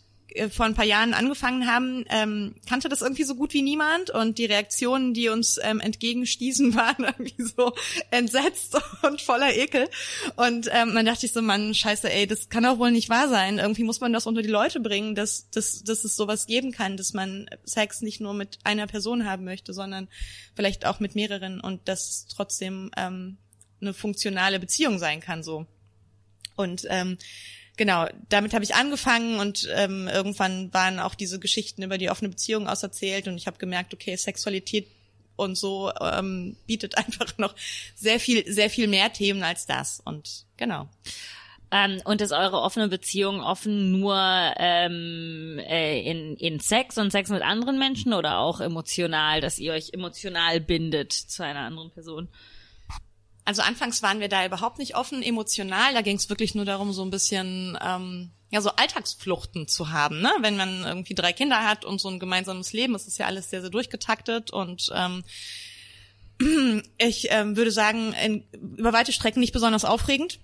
vor ein paar Jahren angefangen haben, ähm, kannte das irgendwie so gut wie niemand und die Reaktionen, die uns ähm, entgegenstießen, waren irgendwie so entsetzt und voller Ekel. Und ähm, dann dachte ich so, Mann, scheiße, ey, das kann doch wohl nicht wahr sein. Irgendwie muss man das unter die Leute bringen, dass, dass, dass es sowas geben kann, dass man Sex nicht nur mit einer Person haben möchte, sondern vielleicht auch mit mehreren und dass es trotzdem ähm, eine funktionale Beziehung sein kann so. Und ähm, genau, damit habe ich angefangen und ähm, irgendwann waren auch diese Geschichten über die offene Beziehung auserzählt und ich habe gemerkt, okay, Sexualität und so ähm, bietet einfach noch sehr viel, sehr viel mehr Themen als das. Und genau. Ähm, und ist eure offene Beziehung offen nur ähm, äh, in, in Sex und Sex mit anderen Menschen oder auch emotional, dass ihr euch emotional bindet zu einer anderen Person? Also anfangs waren wir da überhaupt nicht offen emotional. Da ging es wirklich nur darum, so ein bisschen ähm, ja so Alltagsfluchten zu haben. Ne? Wenn man irgendwie drei Kinder hat und so ein gemeinsames Leben, ist es ja alles sehr sehr durchgetaktet und ähm, ich ähm, würde sagen in, über weite Strecken nicht besonders aufregend.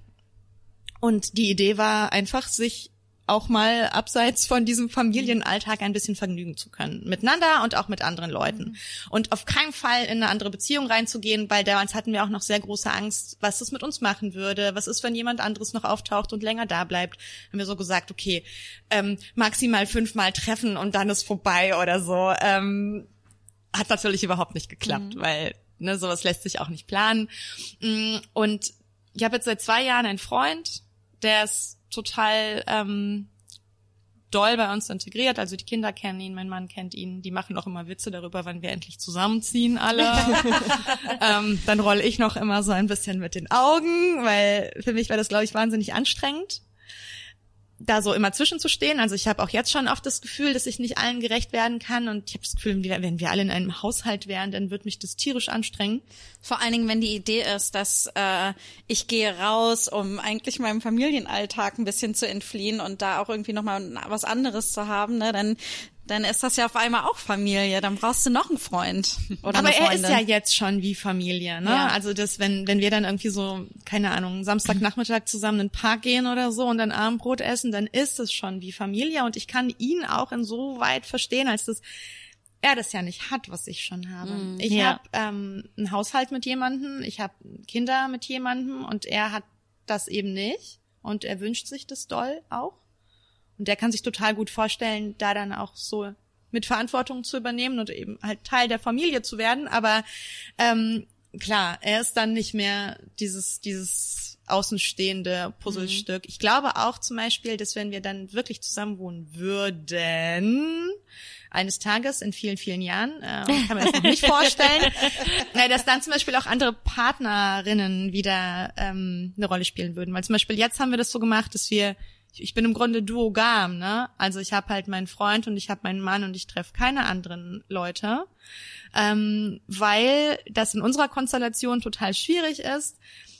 Und die Idee war einfach, sich auch mal abseits von diesem Familienalltag ein bisschen vergnügen zu können. Miteinander und auch mit anderen Leuten. Und auf keinen Fall in eine andere Beziehung reinzugehen, weil damals hatten wir auch noch sehr große Angst, was es mit uns machen würde. Was ist, wenn jemand anderes noch auftaucht und länger da bleibt? Haben wir so gesagt, okay, ähm, maximal fünfmal treffen und dann ist vorbei oder so. Ähm, hat natürlich überhaupt nicht geklappt, Mhm. weil ne, sowas lässt sich auch nicht planen. Mm, Und ich habe jetzt seit zwei Jahren einen Freund, der ist total ähm, doll bei uns integriert. Also die Kinder kennen ihn, mein Mann kennt ihn. Die machen auch immer Witze darüber, wann wir endlich zusammenziehen alle. ähm, dann rolle ich noch immer so ein bisschen mit den Augen, weil für mich war das, glaube ich, wahnsinnig anstrengend da so immer zwischenzustehen. Also ich habe auch jetzt schon oft das Gefühl, dass ich nicht allen gerecht werden kann und ich habe das Gefühl, wenn wir alle in einem Haushalt wären, dann wird mich das tierisch anstrengen. Vor allen Dingen, wenn die Idee ist, dass äh, ich gehe raus, um eigentlich meinem Familienalltag ein bisschen zu entfliehen und da auch irgendwie nochmal was anderes zu haben, ne, dann dann ist das ja auf einmal auch Familie. Dann brauchst du noch einen Freund oder Aber er ist ja jetzt schon wie Familie, ne? Ja. Also das, wenn wenn wir dann irgendwie so, keine Ahnung, Samstagnachmittag zusammen in den Park gehen oder so und dann Abendbrot essen, dann ist es schon wie Familie und ich kann ihn auch insoweit verstehen, als dass er das ja nicht hat, was ich schon habe. ich ja. habe ähm, einen Haushalt mit jemandem, ich habe Kinder mit jemandem und er hat das eben nicht und er wünscht sich das doll auch. Und der kann sich total gut vorstellen, da dann auch so mit Verantwortung zu übernehmen und eben halt Teil der Familie zu werden. Aber ähm, klar, er ist dann nicht mehr dieses, dieses außenstehende Puzzlestück. Ich glaube auch zum Beispiel, dass wenn wir dann wirklich zusammen wohnen würden, eines Tages in vielen, vielen Jahren, äh, kann man das noch nicht vorstellen, na, dass dann zum Beispiel auch andere Partnerinnen wieder ähm, eine Rolle spielen würden. Weil zum Beispiel jetzt haben wir das so gemacht, dass wir ich- bin im Grunde duogam, ne? Also ich habe halt meinen Freund und ich habe meinen Mann und ich treffe keine anderen Leute, ähm, weil das in unserer Konstellation total schwierig ist,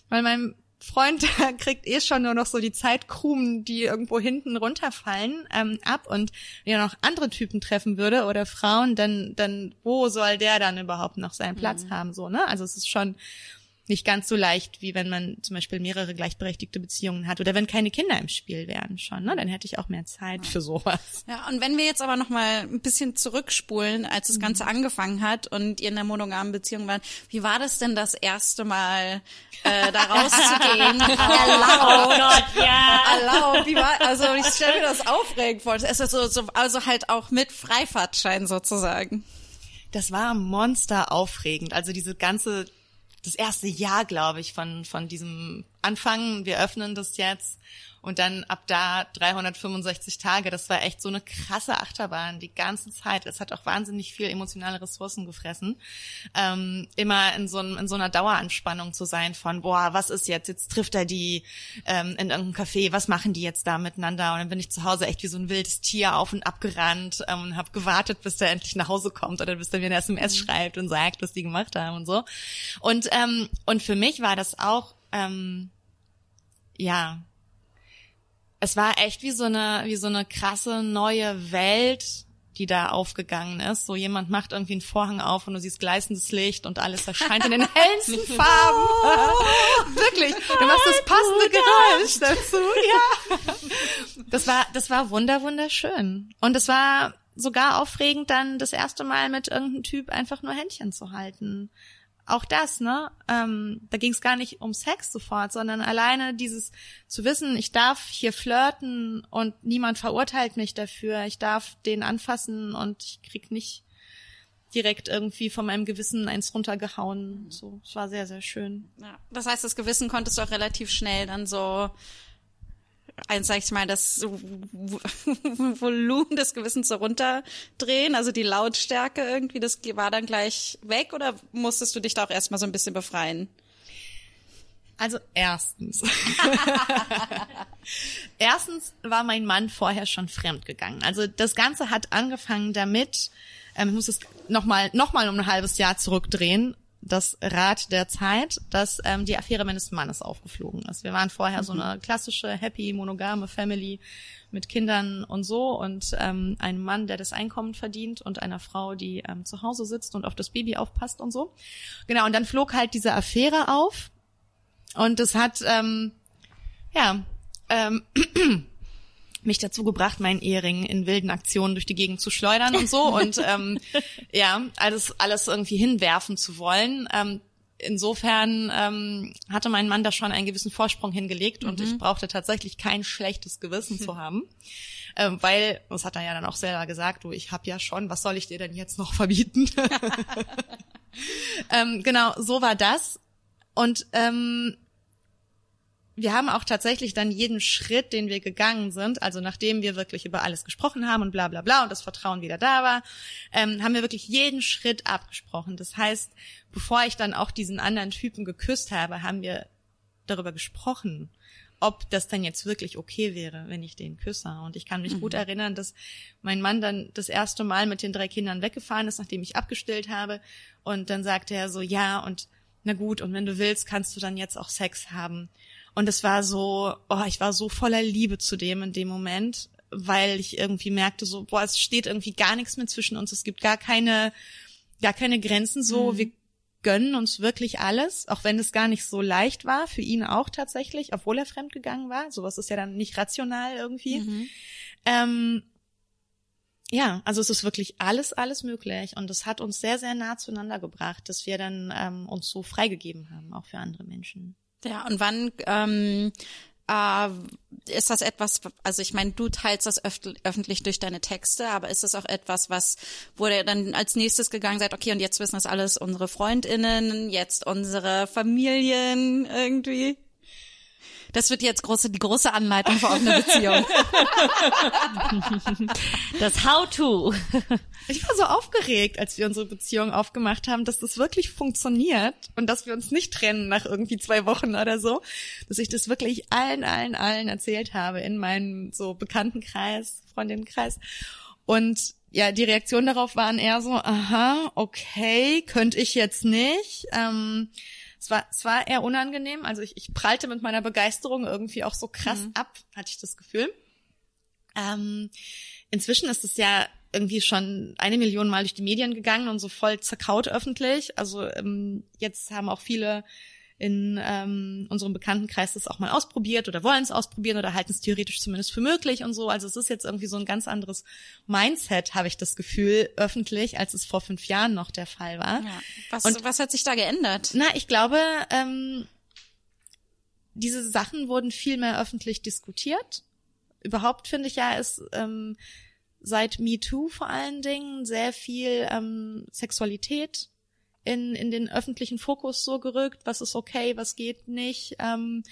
weil mein Freund der kriegt eh schon nur noch so die Zeitkrumen, die irgendwo hinten runterfallen, ähm, ab und wenn er noch andere Typen treffen würde oder Frauen, dann, dann wo soll der dann überhaupt noch seinen Platz haben, so, ne? Also es ist schon nicht ganz so leicht, wie wenn man zum Beispiel mehrere gleichberechtigte Beziehungen hat oder wenn keine Kinder im Spiel wären schon, ne? Dann hätte ich auch mehr Zeit für sowas. Ja, und wenn wir jetzt aber noch mal ein bisschen zurückspulen, als das Ganze angefangen hat und ihr in der monogamen Beziehung waren, wie war das denn das erste Mal, äh, da rauszugehen? Oh Gott, ja. Erlaubt, wie war, also ich stelle mir das aufregend vor. Es ist so, so, also halt auch mit Freifahrtschein sozusagen. Das war monster aufregend. Also diese ganze, das erste Jahr, glaube ich, von, von diesem Anfang, wir öffnen das jetzt und dann ab da 365 Tage, das war echt so eine krasse Achterbahn die ganze Zeit. Es hat auch wahnsinnig viel emotionale Ressourcen gefressen. Ähm, immer in so, einem, in so einer Daueranspannung zu sein von, boah, was ist jetzt? Jetzt trifft er die ähm, in irgendeinem Café, was machen die jetzt da miteinander? Und dann bin ich zu Hause echt wie so ein wildes Tier auf und abgerannt ähm, und habe gewartet, bis der endlich nach Hause kommt oder bis der mir eine SMS schreibt und sagt, was die gemacht haben und so. Und, ähm, und für mich war das auch, ähm, ja, es war echt wie so eine, wie so eine krasse neue Welt, die da aufgegangen ist. So jemand macht irgendwie einen Vorhang auf und du siehst gleißendes Licht und alles erscheint in den hellsten Farben. Wirklich. Du machst das passende Geräusch dazu. Ja. Das war, das war wunder, wunderschön. Und es war sogar aufregend, dann das erste Mal mit irgendeinem Typ einfach nur Händchen zu halten auch das, ne? Ähm, da ging es gar nicht um Sex sofort, sondern alleine dieses zu wissen, ich darf hier flirten und niemand verurteilt mich dafür. Ich darf den anfassen und ich krieg nicht direkt irgendwie von meinem Gewissen eins runtergehauen. So, es war sehr, sehr schön. Ja, das heißt, das Gewissen konntest du auch relativ schnell dann so eins, sag ich mal, das Volumen des Gewissens so runterdrehen, also die Lautstärke irgendwie, das war dann gleich weg oder musstest du dich da auch erstmal so ein bisschen befreien? Also erstens. erstens war mein Mann vorher schon fremd gegangen. Also das Ganze hat angefangen damit, ähm, ich muss es nochmal noch mal um ein halbes Jahr zurückdrehen. Das Rad der Zeit, dass ähm, die Affäre meines Mannes aufgeflogen ist. Wir waren vorher so eine klassische, happy, monogame Family mit Kindern und so und ähm, einem Mann, der das Einkommen verdient und einer Frau, die ähm, zu Hause sitzt und auf das Baby aufpasst und so. Genau, und dann flog halt diese Affäre auf und es hat, ähm, ja, ähm, mich dazu gebracht, meinen Ehering in wilden Aktionen durch die Gegend zu schleudern und so und ähm, ja, alles, alles irgendwie hinwerfen zu wollen. Ähm, insofern ähm, hatte mein Mann da schon einen gewissen Vorsprung hingelegt und ich brauchte tatsächlich kein schlechtes Gewissen zu haben. Ähm, weil, das hat er ja dann auch selber gesagt, du, ich hab ja schon, was soll ich dir denn jetzt noch verbieten? ähm, genau, so war das. Und ähm, wir haben auch tatsächlich dann jeden Schritt, den wir gegangen sind, also nachdem wir wirklich über alles gesprochen haben und bla bla bla und das Vertrauen wieder da war, ähm, haben wir wirklich jeden Schritt abgesprochen. Das heißt, bevor ich dann auch diesen anderen Typen geküsst habe, haben wir darüber gesprochen, ob das dann jetzt wirklich okay wäre, wenn ich den küsse. Und ich kann mich gut erinnern, dass mein Mann dann das erste Mal mit den drei Kindern weggefahren ist, nachdem ich abgestillt habe. Und dann sagte er so, ja, und na gut, und wenn du willst, kannst du dann jetzt auch Sex haben. Und es war so, oh, ich war so voller Liebe zu dem in dem Moment, weil ich irgendwie merkte so, boah, es steht irgendwie gar nichts mehr zwischen uns. Es gibt gar keine, gar keine Grenzen so. Wir gönnen uns wirklich alles, auch wenn es gar nicht so leicht war, für ihn auch tatsächlich, obwohl er fremdgegangen war. Sowas ist ja dann nicht rational irgendwie. Ähm, ja, also es ist wirklich alles, alles möglich und es hat uns sehr, sehr nah zueinander gebracht, dass wir dann ähm, uns so freigegeben haben, auch für andere Menschen. Ja, und wann ähm, äh, ist das etwas, also ich meine, du teilst das öff öffentlich durch deine Texte, aber ist das auch etwas, was, wo ihr dann als nächstes gegangen seid, okay, und jetzt wissen das alles unsere FreundInnen, jetzt unsere Familien irgendwie? Das wird jetzt große, die große Anleitung für offene Beziehung. Das How-to. Ich war so aufgeregt, als wir unsere Beziehung aufgemacht haben, dass das wirklich funktioniert und dass wir uns nicht trennen nach irgendwie zwei Wochen oder so, dass ich das wirklich allen, allen, allen erzählt habe in meinem so Bekanntenkreis, Freundinnenkreis. Und ja, die Reaktionen darauf waren eher so, aha, okay, könnte ich jetzt nicht. Ähm, es war, es war eher unangenehm. Also ich, ich prallte mit meiner Begeisterung irgendwie auch so krass ab, hatte ich das Gefühl. Ähm, inzwischen ist es ja irgendwie schon eine Million Mal durch die Medien gegangen und so voll zerkaut öffentlich. Also ähm, jetzt haben auch viele in ähm, unserem Bekanntenkreis das auch mal ausprobiert oder wollen es ausprobieren oder halten es theoretisch zumindest für möglich und so. Also es ist jetzt irgendwie so ein ganz anderes Mindset, habe ich das Gefühl, öffentlich, als es vor fünf Jahren noch der Fall war. Ja. Was, Und- was hat sich da geändert? Na, ich glaube, ähm, diese Sachen wurden viel mehr öffentlich diskutiert. Überhaupt finde ich ja, ist ähm, seit MeToo vor allen Dingen sehr viel ähm, Sexualität in, in den öffentlichen Fokus so gerückt. Was ist okay, was geht nicht? Ähm,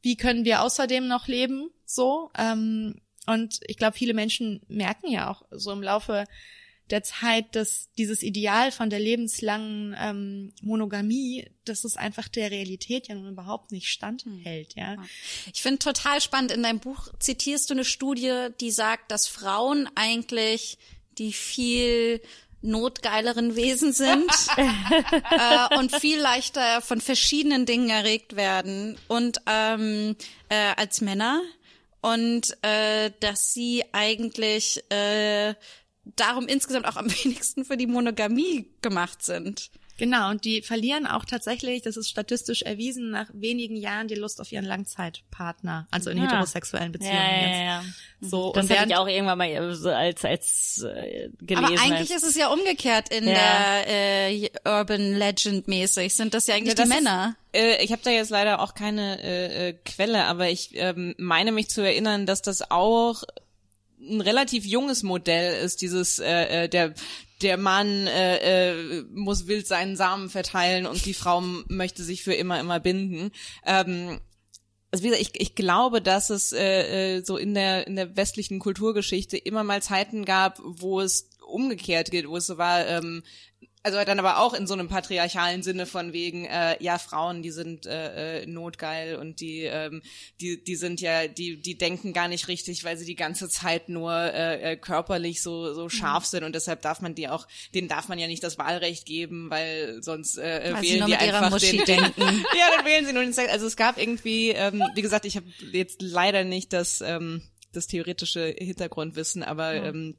wie können wir außerdem noch leben? So. Ähm, und ich glaube, viele Menschen merken ja auch so im Laufe der Zeit, dass dieses Ideal von der lebenslangen ähm, Monogamie, dass es einfach der Realität ja nun überhaupt nicht standhält, ja. Ich finde total spannend, in deinem Buch zitierst du eine Studie, die sagt, dass Frauen eigentlich die viel notgeileren Wesen sind äh, und viel leichter von verschiedenen Dingen erregt werden und ähm, äh, als Männer und äh, dass sie eigentlich äh, darum insgesamt auch am wenigsten für die Monogamie gemacht sind. Genau, und die verlieren auch tatsächlich, das ist statistisch erwiesen, nach wenigen Jahren die Lust auf ihren Langzeitpartner, also in Ah. heterosexuellen Ja, Beziehungen ja, jetzt. ja. So, Das und habe ich auch irgendwann mal so als als äh, gelesen. Aber eigentlich als, ist es ja umgekehrt in Ja. der äh, Urban Legend mäßig. Sind das ja eigentlich Ja, die das ist- Männer? Äh, ich habe da jetzt leider auch keine äh, äh, Quelle, aber ich ähm, meine mich zu erinnern, dass das auch ein relativ junges Modell ist, dieses äh, äh, der der Mann äh, äh, muss wild seinen Samen verteilen und die Frau möchte sich für immer immer binden. Ähm, also wie gesagt, ich, ich glaube, dass es äh, äh, so in der in der westlichen Kulturgeschichte immer mal Zeiten gab, wo es umgekehrt geht, wo es so war, ähm, also dann aber auch in so einem patriarchalen Sinne von wegen, äh, ja, Frauen, die sind äh, äh, notgeil und die, ähm, die, die sind ja, die, die denken gar nicht richtig, weil sie die ganze Zeit nur äh, äh, körperlich so, so scharf sind und deshalb darf man die auch, denen darf man ja nicht das Wahlrecht geben, weil sonst äh, Weil sie wählen die einfach den, denken. ja, dann wählen sie nur den Sex. Also es gab irgendwie, ähm, wie gesagt, ich habe jetzt leider nicht das, ähm, das theoretische Hintergrundwissen, aber ähm,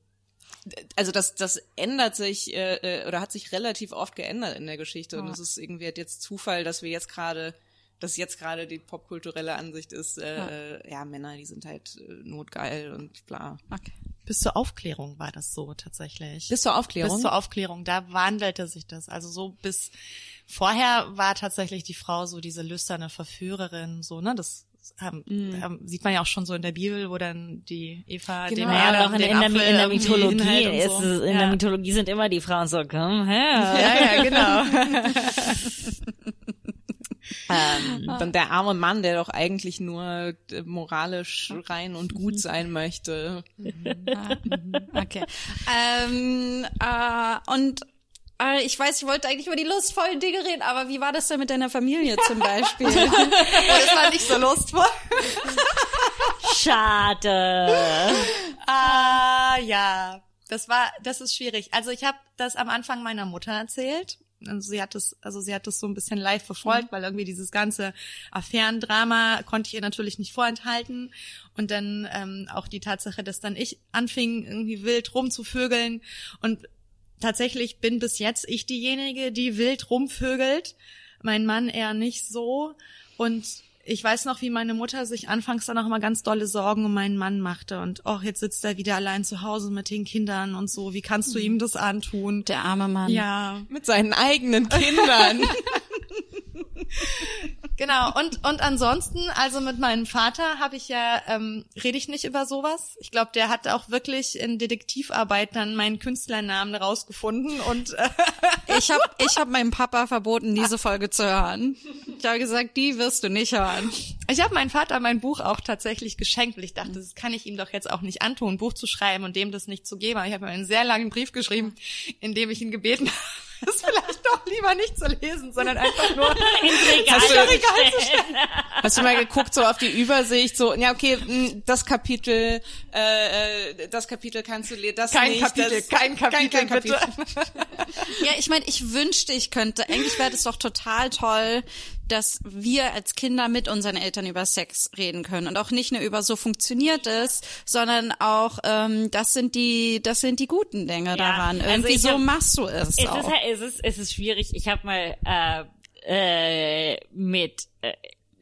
also das, das ändert sich äh, äh, oder hat sich relativ oft geändert in der Geschichte und es ist irgendwie halt jetzt Zufall, dass wir jetzt gerade dass jetzt gerade die popkulturelle Ansicht ist, äh, ja. ja, Männer, die sind halt äh, notgeil und bla. Okay. Bis zur Aufklärung war das so tatsächlich. Bis zur Aufklärung? Bis zur Aufklärung, da wandelte sich das. Also so bis vorher war tatsächlich die Frau so diese lüsterne Verführerin, so, ne, das haben, haben, sieht man ja auch schon so in der Bibel, wo dann die Eva Genau. den und auch in, den in, Apfel in der Mythologie ist so. in ja. der Mythologie sind immer die Frauen so, komm her. Ja, ja, genau. Ähm, dann der arme Mann, der doch eigentlich nur äh, moralisch rein und gut sein möchte. Okay. Ähm, äh, und ich weiß, ich wollte eigentlich über die lustvollen Dinge reden, aber wie war das denn mit deiner Familie zum Beispiel? das war nicht so lustvoll. Schade. Ah, ja. Das war, das ist schwierig. Also ich habe das am Anfang meiner Mutter erzählt. Also sie hat es, also sie hat es so ein bisschen live verfolgt, weil irgendwie dieses ganze Affärendrama konnte ich ihr natürlich nicht vorenthalten. Und dann ähm, auch die Tatsache, dass dann ich anfing, irgendwie wild rumzuvögeln. Und tatsächlich bin bis jetzt ich diejenige, die wild rumvögelt. Mein Mann eher nicht so. Und ich weiß noch, wie meine Mutter sich anfangs dann auch immer ganz dolle Sorgen um meinen Mann machte und oh, jetzt sitzt er wieder allein zu Hause mit den Kindern und so. Wie kannst du ihm das antun? Der arme Mann. Ja, Mit seinen eigenen Kindern. genau. Und und ansonsten, also mit meinem Vater habe ich ja ähm, rede ich nicht über sowas. Ich glaube, der hat auch wirklich in Detektivarbeit dann meinen Künstlernamen rausgefunden und äh, Ich habe ich hab meinem Papa verboten, diese Folge zu hören. Ich habe gesagt, die wirst du nicht hören. Ich habe meinem Vater mein Buch auch tatsächlich geschenkt, weil ich dachte, das kann ich ihm doch jetzt auch nicht antun, ein Buch zu schreiben und dem das nicht zu geben. Aber ich habe ihm einen sehr langen Brief geschrieben, in dem ich ihn gebeten habe, es vielleicht doch lieber nicht zu lesen, sondern einfach nur Ins Regal Hast du- zu stellen. Hast du mal geguckt so auf die Übersicht, so ja okay, das Kapitel, äh, äh, das Kapitel kannst du lesen, das kein nicht, Kapitel, das, kein Kapitel, kein, kein bitte. Ja, ich meine, ich wünschte, ich könnte. Eigentlich wäre das doch total toll, dass wir als Kinder mit unseren Eltern über Sex reden können und auch nicht nur über so funktioniert es, sondern auch ähm, das sind die das sind die guten Dinge daran. also Irgendwie ich so hab- machst du es, Es auch. ist, halt- es ist, es ist schwierig. Ich habe mal äh, äh, mit äh,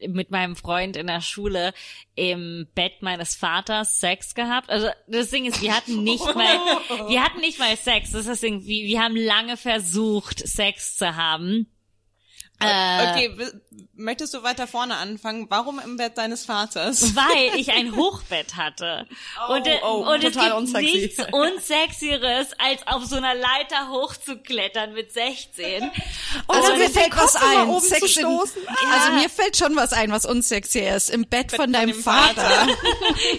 mit meinem Freund in der Schule im Bett meines Vaters Sex gehabt. Also das Ding ist, wir hatten nicht mal, wir hatten nicht mal Sex. Das ist irgendwie, wir haben lange versucht, Sex zu haben. Äh, Okay, möchtest du weiter vorne anfangen? Warum im Bett deines Vaters? weil ich ein Hochbett hatte. und äh, oh, und es gibt unsexy. nichts unsexieres, als auf so einer Leiter hochzuklettern mit 16. Also Und mir mit fällt was ein. oben Sex in. Also mir fällt schon was ein, was unsexy ist. Im Bett von deinem dem Vater.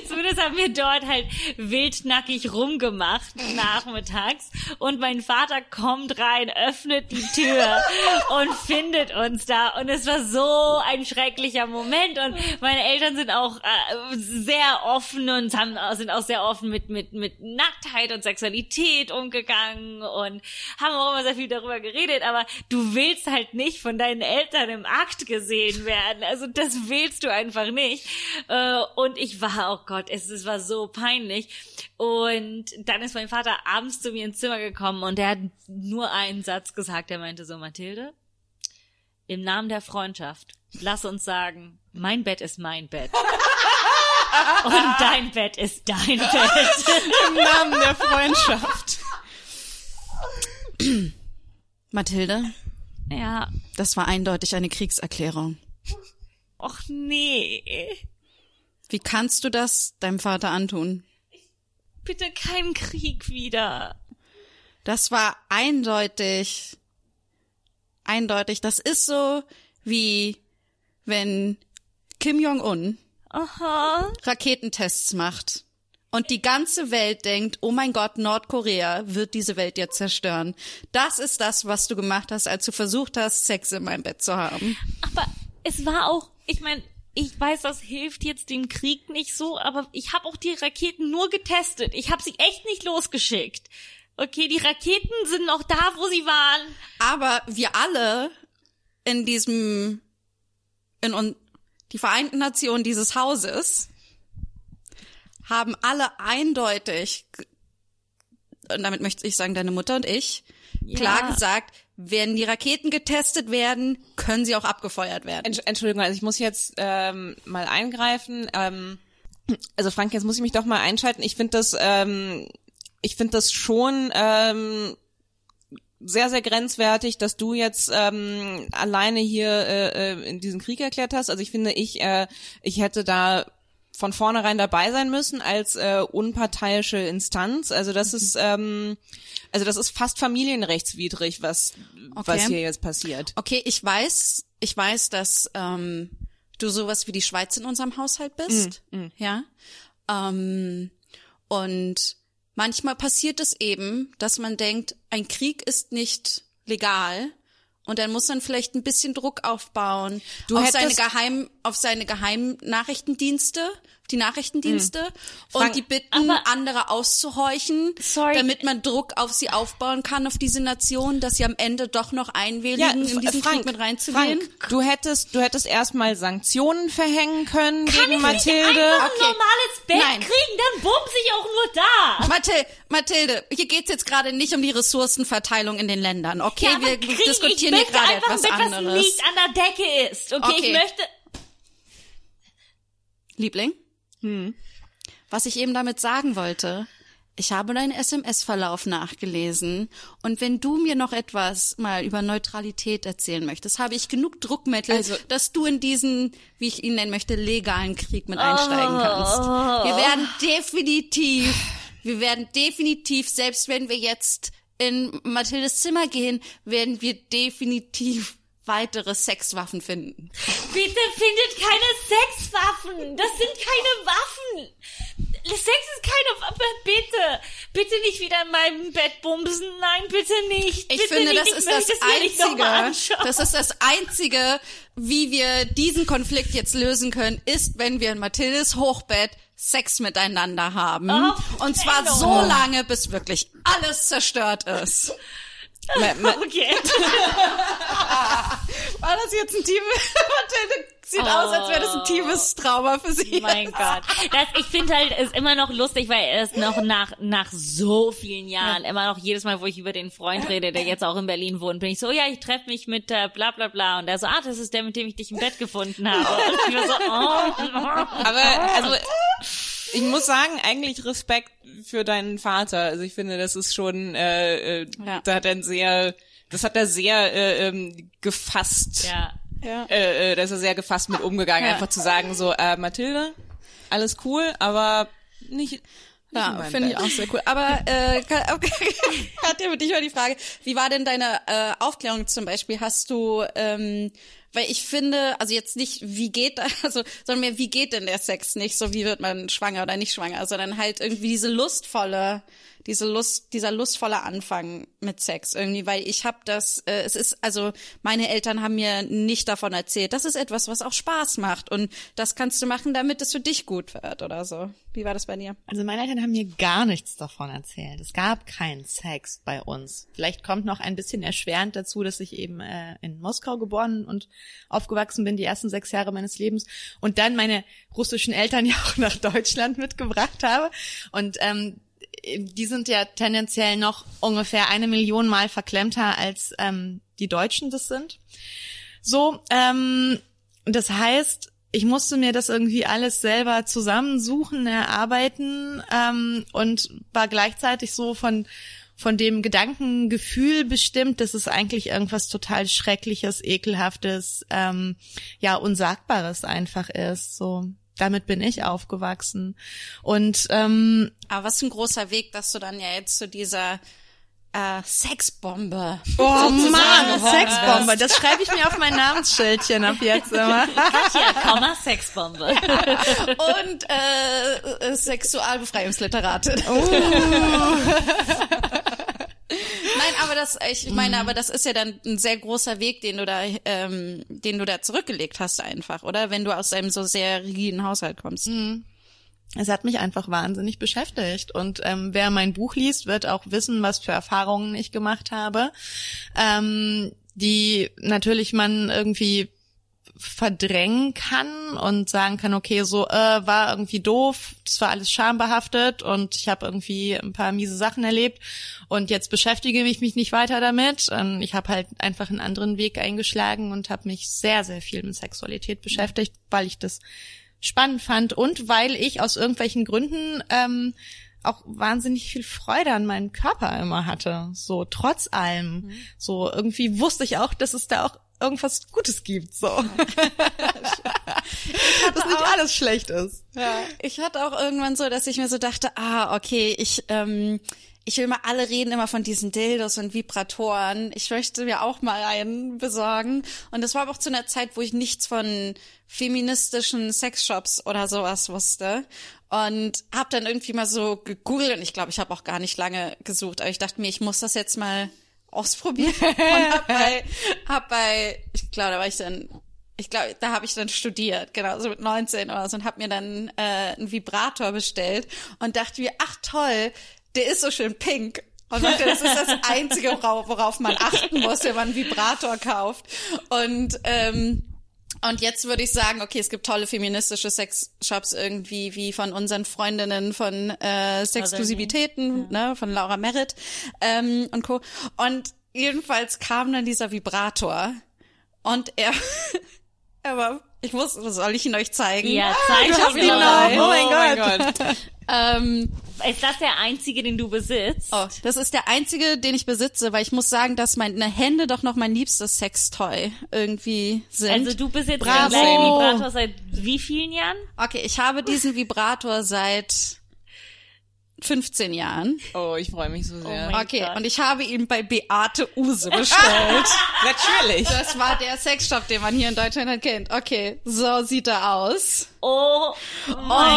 Zumindest haben wir dort halt wildnackig rumgemacht nachmittags und mein Vater kommt rein, öffnet die Tür und findet uns da und es war so ein schrecklicher Moment und meine Eltern sind auch äh, sehr offen und haben, sind auch sehr offen mit, mit, mit Nacktheit und Sexualität umgegangen und haben auch immer sehr viel darüber geredet, aber du willst halt nicht von deinen Eltern im Akt gesehen werden. Also das willst du einfach nicht. Äh, Und ich war, oh Gott, es, es war so peinlich. Und dann ist mein Vater abends zu mir ins Zimmer gekommen und der hat nur einen Satz gesagt. Er meinte so, Mathilde, im Namen der Freundschaft, lass uns sagen, mein Bett ist mein Bett. Und dein Bett ist dein Bett. Im Namen der Freundschaft. Mathilde, Ja, das war eindeutig eine Kriegserklärung. och nee. Wie kannst du das deinem Vater antun? Bitte kein Krieg wieder. Das war eindeutig, eindeutig. Das ist so wie wenn Kim Jong-un Aha. Raketentests macht und die ganze Welt denkt, oh mein Gott, Nordkorea wird diese Welt jetzt zerstören. Das ist das, was du gemacht hast, als du versucht hast, Sex in meinem Bett zu haben. Aber es war auch, ich meine, ich weiß, das hilft jetzt dem Krieg nicht so, aber ich habe auch die Raketen nur getestet. Ich habe sie echt nicht losgeschickt. Okay, die Raketen sind noch da, wo sie waren. Aber wir alle in diesem, in un, die Vereinten Nationen dieses Hauses haben alle eindeutig, und damit möchte ich sagen, deine Mutter und ich, klar gesagt, wenn die Raketen getestet werden, können sie auch abgefeuert werden. Entsch- Entschuldigung, also ich muss jetzt ähm, mal eingreifen. Ähm, also Frank, jetzt muss ich mich doch mal einschalten. Ich finde das, ähm, ich finde das schon ähm, sehr, sehr grenzwertig, dass du jetzt ähm, alleine hier äh, äh, in diesen Krieg erklärt hast. Also ich finde, ich, äh, ich hätte da von vornherein dabei sein müssen als äh, unparteiische Instanz. Also das ist, ähm, also das ist fast familienrechtswidrig, was was Okay. hier jetzt passiert. Okay, ich weiß, ich weiß, dass ähm, du sowas wie die Schweiz in unserem Haushalt bist, ja. Ähm, und manchmal passiert es eben, dass man denkt, ein Krieg ist nicht legal. Und dann muss man vielleicht ein bisschen Druck aufbauen Du auf seine hättest- Geheim, auf seine Geheimnachrichtendienste, die Nachrichtendienste und Frank, die bitten, aber- andere auszuhorchen, Sorry. damit man Druck auf sie aufbauen kann, auf diese Nation, dass sie am Ende doch noch einwilligen, in diesen Frank, Krieg mit reinzugehen. Frank, du hättest, du hättest erstmal Sanktionen verhängen können Kann gegen ich Mathilde. nicht einfach ein Okay. normales Bett Nein. kriegen, dann bumse ich auch nur da. Mathilde, Mathilde, hier geht's jetzt gerade nicht um die Ressourcenverteilung in den Ländern, okay? Ja, Wir kriegen, diskutieren hier gerade etwas ein Bett, was anderes. nicht an der Decke ist. Okay, Okay. ich möchte. Liebling? Hm. Was ich eben damit sagen wollte, ich habe deinen SMS-Verlauf nachgelesen und wenn du mir noch etwas mal über Neutralität erzählen möchtest, habe ich genug Druckmittel, Also- dass du in diesen, wie ich ihn nennen möchte, legalen Krieg mit einsteigen kannst. Wir werden definitiv, wir werden definitiv, selbst wenn wir jetzt in Mathildes Zimmer gehen, werden wir definitiv weitere Sexwaffen finden. Bitte findet keine Sexwaffen. Das sind keine Waffen. Sex ist keine Waffe. Bitte. Bitte nicht wieder in meinem Bett bumsen. Nein, bitte nicht. Ich bitte finde, nicht. das ist das mal Einzige, das ist das Einzige, wie wir diesen Konflikt jetzt lösen können, ist, wenn wir in Mathildes Hochbett Sex miteinander haben. Oh, Und zwar Enno. so lange, bis wirklich alles zerstört ist. Okay. War das jetzt ein tiefes, Mathilde sieht aus, als wäre das ein tiefes Trauma für sie. Oh Mein Gott. Das, ich finde halt, ist immer noch lustig, weil es noch nach, nach so vielen Jahren, immer noch jedes Mal, wo ich über den Freund rede, der jetzt auch in Berlin wohnt, bin ich so, ja, ich treffe mich mit äh, bla bla bla. Und der so, ah, das ist der, mit dem ich dich im Bett gefunden habe. Und ich war so, oh. Aber also ich muss sagen, eigentlich Respekt für deinen Vater. Also ich finde, das ist schon, äh, äh, Ja. da hat er ein sehr, das hat er sehr äh, ähm, gefasst. Ja. Äh, äh, da ist er sehr gefasst mit umgegangen, Ja. einfach zu sagen so, äh, Mathilde, alles cool, aber nicht. Ja, finde ich auch sehr cool. Aber äh, Ka- okay, Katja, für dich mal die Frage, wie war denn deine äh, Aufklärung zum Beispiel? Hast du, ähm, weil ich finde, also jetzt nicht, wie geht also, sondern mehr, wie geht denn der Sex nicht? So, wie wird man schwanger oder nicht schwanger, sondern halt irgendwie diese lustvolle, diese Lust, dieser lustvolle Anfang mit Sex irgendwie, weil ich habe das, äh, es ist, also meine Eltern haben mir nicht davon erzählt. Das ist etwas, was auch Spaß macht und das kannst du machen, damit es für dich gut wird oder so. Wie war das bei dir? Also meine Eltern haben mir gar nichts davon erzählt. Es gab keinen Sex bei uns. Vielleicht kommt noch ein bisschen erschwerend dazu, dass ich eben äh, in Moskau geboren und aufgewachsen bin, die ersten sechs Jahre meines Lebens und dann meine russischen Eltern ja auch nach Deutschland mitgebracht habe. Und ähm, die sind ja tendenziell noch ungefähr eine Million Mal verklemmter als ähm, die Deutschen das sind. So, ähm, das heißt, ich musste mir das irgendwie alles selber zusammensuchen, erarbeiten ähm, und war gleichzeitig so von von dem Gedankengefühl bestimmt, dass es eigentlich irgendwas total Schreckliches, Ekelhaftes, ähm, ja, Unsagbares einfach ist. So, damit bin ich aufgewachsen. Und ähm, Aber was ein großer Weg, dass du dann ja jetzt zu dieser äh, Sexbombe. Oh Mann, Sexbombe. Das schreibe ich mir auf mein Namensschildchen ab jetzt immer. Katja, Komma, Sexbombe. Und äh, äh, Sexualbefreiungsliteratin. Nein, aber das, ich meine, aber das ist ja dann ein sehr großer Weg, den du da, ähm, den du da zurückgelegt hast einfach, oder? Wenn du aus einem so sehr rigiden Haushalt kommst. Es hat mich einfach wahnsinnig beschäftigt. Und ähm, wer mein Buch liest, wird auch wissen, was für Erfahrungen ich gemacht habe, ähm, die natürlich man irgendwie verdrängen kann und sagen kann, okay, so äh, war irgendwie doof, das war alles schambehaftet und ich habe irgendwie ein paar miese Sachen erlebt und jetzt beschäftige ich mich nicht weiter damit. Ähm, ich habe halt einfach einen anderen Weg eingeschlagen und habe mich sehr, sehr viel mit Sexualität beschäftigt, weil ich das spannend fand und weil ich aus irgendwelchen Gründen ähm, auch wahnsinnig viel Freude an meinem Körper immer hatte. So trotz allem. So irgendwie wusste ich auch, dass es da auch irgendwas Gutes gibt. So. dass nicht alles schlecht ist. Ich hatte auch irgendwann so, dass ich mir so dachte, ah, okay, ich, ähm, ich will mal, alle reden immer von diesen Dildos und Vibratoren. Ich möchte mir auch mal einen besorgen. Und das war aber auch zu einer Zeit, wo ich nichts von feministischen Sexshops oder sowas wusste. Und habe dann irgendwie mal so gegoogelt und ich glaube, ich habe auch gar nicht lange gesucht. Aber ich dachte mir, ich muss das jetzt mal ausprobieren. und hab bei, hab bei, ich glaube, da war ich dann ich glaube, da habe ich dann studiert, genau, so mit 19 oder so und habe mir dann äh, einen Vibrator bestellt und dachte mir, ach toll, der ist so schön pink. Und dachte, das ist das Einzige, worauf, worauf man achten muss, wenn man einen Vibrator kauft. Und ähm, und jetzt würde ich sagen, okay, es gibt tolle feministische Sexshops irgendwie, wie von unseren Freundinnen von äh, Sexklusivitäten, ne, von Laura Merritt ähm, und Co. Und jedenfalls kam dann dieser Vibrator und er, er war, ich muss, soll ich ihn euch zeigen? Ja, zeig hast uns ihn mal. noch. Oh mein Gott. Ähm, Ist das der einzige, den du besitzt? oh, das ist der einzige, den ich besitze, weil ich muss sagen, dass meine Hände doch noch mein liebstes Sextoy irgendwie sind. Also du besitzt Bravo. den gleichen Vibrator seit wie vielen Jahren? okay, ich habe diesen Vibrator seit 15 Jahren. Oh, ich freue mich so sehr. mein Okay, Gott. und ich habe ihn bei Beate Use bestellt. Natürlich. Das war der Sexshop, den man hier in Deutschland halt kennt. Okay, so sieht er aus. Oh, Oh,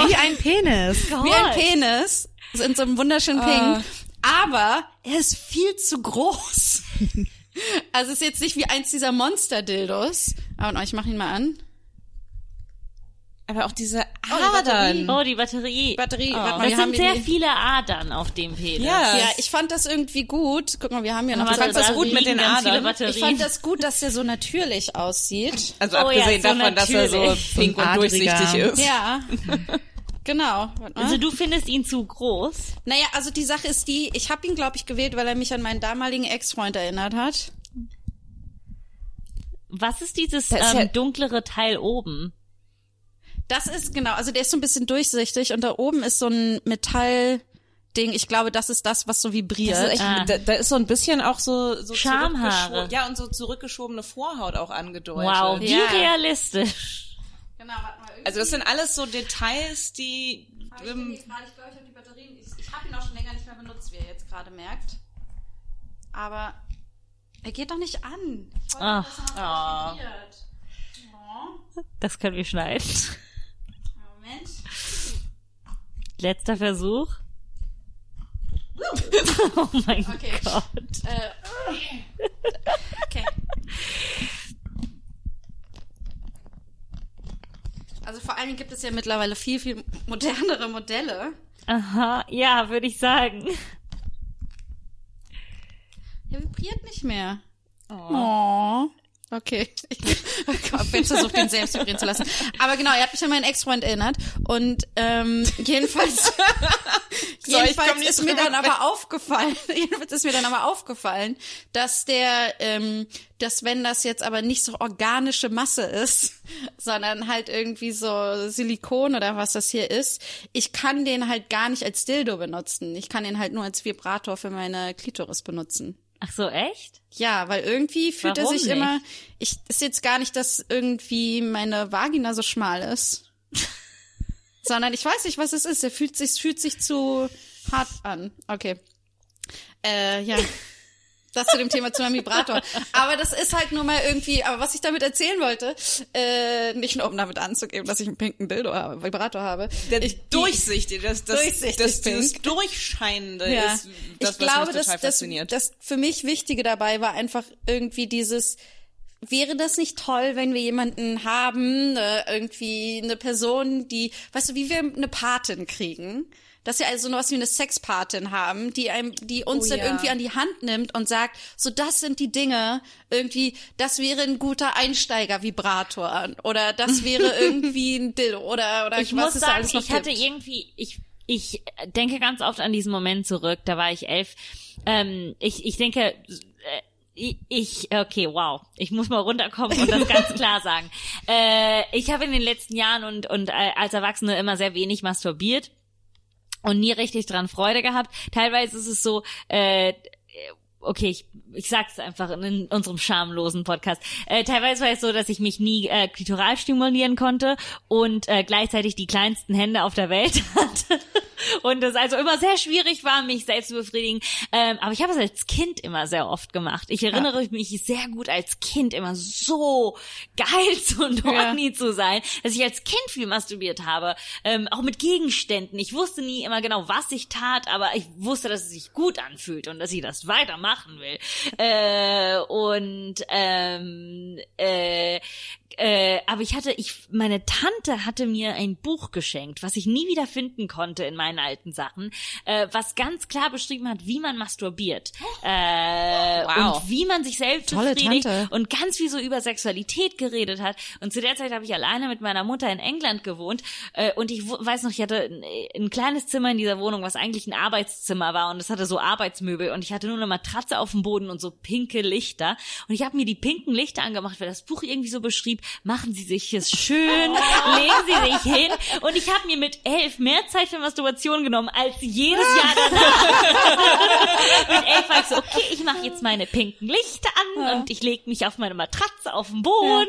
wie ein Penis. Wie ein Penis. In so einem wunderschönen Pink. Aber er ist viel zu groß. Also ist jetzt nicht wie eins dieser Monster-Dildos. Aber ich mach ihn mal an. Aber auch diese die Batterie. Adern. oh, die Batterie. Batterie. warte mal, Das wir haben sind sehr die- viele Adern auf dem Penis. Ja. Ja, ich fand das irgendwie gut. Guck mal, wir haben ja noch so- fandst das da gut mit den ganz viele Adern? Batterien. Ich fand das gut, dass der so natürlich aussieht. Also Oh ja, abgesehen so davon, dass er so natürlich. pink und durchsichtig ist. Ja. genau. Also du findest ihn zu groß? Naja, also die Sache ist die, ich habe ihn, glaube ich, gewählt, weil er mich an meinen damaligen Ex-Freund erinnert hat. Was ist dieses ähm, ja- dunklere Teil oben? Das ist genau, also der ist so ein bisschen durchsichtig und da oben ist so ein Metallding. Ich glaube, das ist das, was so vibriert. Das ist echt, Ah. da, da ist so ein bisschen auch so, so Schamhaare. Ja, und so zurückgeschobene Vorhaut auch angedeutet. Wow, wie Ja. realistisch. Genau, warte mal. Also das sind alles so Details, die ich, ähm, ich glaube, ich habe die Batterien. Ich, ich habe ihn auch schon länger nicht mehr benutzt, wie ihr jetzt gerade merkt. Aber er geht doch nicht an. Ich wollte, Ach. vibriert. Oh, Das können wir schneiden. Moment. Letzter Versuch. Oh mein Okay. Gott. Äh, okay. Also vor allen Dingen gibt es ja mittlerweile viel, viel modernere Modelle. Aha, ja, würde ich sagen. Er vibriert nicht mehr. Oh. Okay. Ich versucht, ihn selbst vibrieren zu lassen. Aber genau, er hat mich an meinen Ex-Freund erinnert. Und ähm, jedenfalls, So, jedenfalls ist mir dann weg. aber aufgefallen, jedenfalls ist mir dann aber aufgefallen, dass der, ähm, dass wenn das jetzt aber nicht so organische Masse ist, sondern halt irgendwie so Silikon oder was das hier ist, ich kann den halt gar nicht als Dildo benutzen. Ich kann den halt nur als Vibrator für meine Klitoris benutzen. Ach so, echt? Ja, weil irgendwie fühlt Warum er sich nicht? immer. Ich ist jetzt gar nicht, dass irgendwie meine Vagina so schmal ist. sondern ich weiß nicht, was es ist. Er fühlt sich, es fühlt sich zu hart an. Okay. Äh, ja. Das zu dem Thema zu meinem Vibrator. Aber das ist halt nur mal irgendwie, aber was ich damit erzählen wollte, äh, nicht nur um damit anzugeben, dass ich einen pinken Dildo habe, Vibrator habe. Der ich, durchsichtig, das, das, Durchsichtig das, pink. Durchscheinende ja. ist das, ich glaube, was mich dass total das, fasziniert. das für mich Wichtige dabei war einfach irgendwie dieses, wäre das nicht toll, wenn wir jemanden haben, äh, irgendwie eine Person, die, weißt du, wie wir eine Patin kriegen? Dass wir also was wie eine Sexpatin haben, die einem, die uns Oh dann ja. irgendwie an die Hand nimmt und sagt, so das sind die Dinge, irgendwie, das wäre ein guter Einsteiger-Vibrator oder das wäre irgendwie ein Dildo oder oder ich was muss sagen, ich hatte gibt. irgendwie, ich, ich denke ganz oft an diesen Moment zurück, da war ich elf. Ähm, ich, ich denke, äh, ich- ich, okay, wow, ich muss mal runterkommen und das ganz klar sagen. Äh, ich habe in den letzten Jahren und, und äh, als Erwachsene immer sehr wenig masturbiert und nie richtig dran Freude gehabt. Teilweise ist es so, äh, okay, ich, ich sag's einfach in unserem schamlosen Podcast. Äh, teilweise war es so, dass ich mich nie äh, klitoral stimulieren konnte und äh, gleichzeitig die kleinsten Hände auf der Welt hatte. Und es also immer sehr schwierig war, mich selbst zu befriedigen. Ähm, aber ich habe es als Kind immer sehr oft gemacht. Ich erinnere mich sehr gut als Kind immer so geil zu und horny zu sein, dass ich als Kind viel masturbiert habe. Ähm, auch mit Gegenständen. Ich wusste nie immer genau, was ich tat, aber ich wusste, dass es sich gut anfühlt und dass ich das weitermachen will. Äh, und ähm, äh, äh, aber ich hatte, ich, meine Tante hatte mir ein Buch geschenkt, was ich nie wieder finden konnte in meinen alten Sachen, äh, was ganz klar beschrieben hat, wie man masturbiert äh, Wow. und wie man sich selbst Tolle befriedigt Tante. und ganz viel so über Sexualität geredet hat. Und zu der Zeit habe ich alleine mit meiner Mutter in England gewohnt äh, und ich weiß noch, ich hatte ein, ein kleines Zimmer in dieser Wohnung, was eigentlich ein Arbeitszimmer war und es hatte so Arbeitsmöbel und ich hatte nur eine Matratze auf dem Boden und so pinke Lichter. Und ich habe mir die pinken Lichter angemacht, weil das Buch irgendwie so beschrieb, machen Sie sich es schön, legen Sie sich hin. Und ich habe mir mit elf mehr Zeit für Masturbation genommen als jedes Jahr danach. mit elf war ich so, okay, ich mache jetzt meine pinken Lichter an und ich lege mich auf meine Matratze auf den Boden.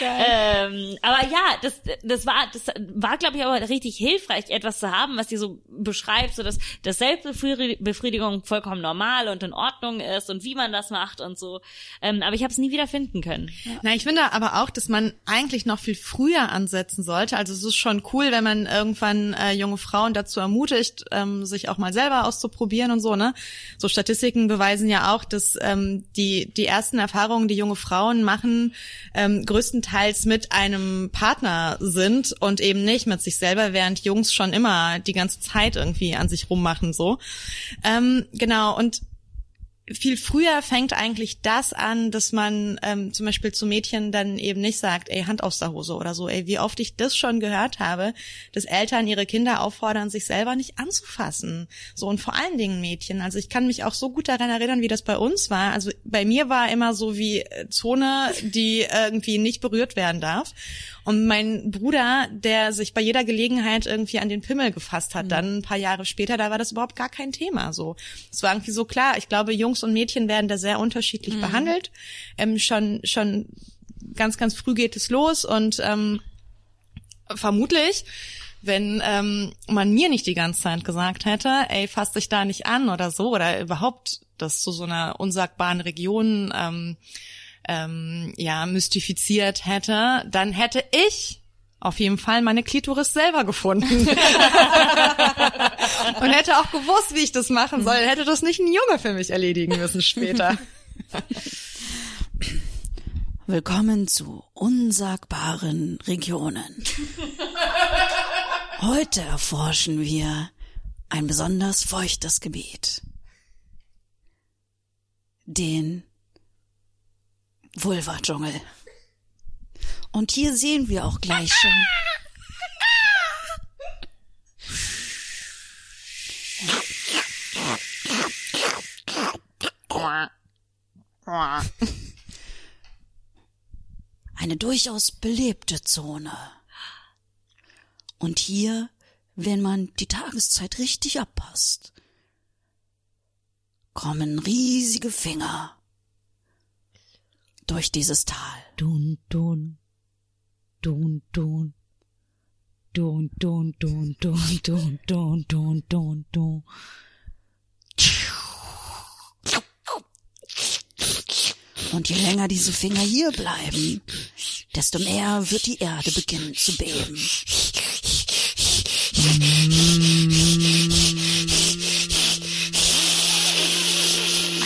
ähm, aber ja, das, das war, das war, glaube ich, aber richtig hilfreich, etwas zu haben, was dir so beschreibt, so dass, dass Selbstbefriedigung vollkommen normal und in Ordnung ist und wie man das macht und so. Ähm, aber ich habe es nie wieder finden können. Na, ich finde aber auch, dass man eigentlich noch viel früher ansetzen sollte. Also es ist schon cool, wenn man irgendwann äh, junge Frauen dazu ermutigt, ähm, sich auch mal selber auszuprobieren und so, ne? So Statistiken beweisen ja auch, dass ähm, die, die ersten Erfahrungen, die junge Frauen machen, ähm, größtenteils mit einem Partner sind und eben nicht mit sich selber, während Jungs schon immer die ganze Zeit irgendwie an sich rummachen, so. Ähm, genau, und viel früher fängt eigentlich das an, dass man ähm, zum Beispiel zu Mädchen dann eben nicht sagt, ey, Hand aus der Hose oder so. Ey, wie oft ich das schon gehört habe, dass Eltern ihre Kinder auffordern, sich selber nicht anzufassen. So und vor allen Dingen Mädchen. Also ich kann mich auch so gut daran erinnern, wie das bei uns war. Also bei mir war immer so wie äh, Zone, die irgendwie nicht berührt werden darf. Und mein Bruder, der sich bei jeder Gelegenheit irgendwie an den Pimmel gefasst hat, dann ein paar Jahre später, da war das überhaupt gar kein Thema. So, es war irgendwie so klar. Ich glaube, Jungs und Mädchen werden da sehr unterschiedlich behandelt. Ähm, schon, schon ganz, ganz früh geht es los und ähm, vermutlich, wenn ähm, man mir nicht die ganze Zeit gesagt hätte, ey, fass dich da nicht an oder so oder überhaupt das zu so einer unsagbaren Region ähm, ähm, ja mystifiziert hätte, dann hätte ich auf jeden Fall meine Klitoris selber gefunden. Und hätte auch gewusst, wie ich das machen soll. Hätte das nicht ein Junge für mich erledigen müssen später. Willkommen zu unsagbaren Regionen. Heute erforschen wir ein besonders feuchtes Gebiet. Den Vulva-Dschungel. Und hier sehen wir auch gleich schon. Eine durchaus belebte Zone. Und hier, wenn man die Tageszeit richtig abpasst, kommen riesige Finger durch dieses Tal. Dun, dun, dun, dun. Dun, dun, dun, dun, dun, dun, dun, dun, dun. Und je länger diese Finger hier bleiben, desto mehr wird die Erde beginnen zu beben.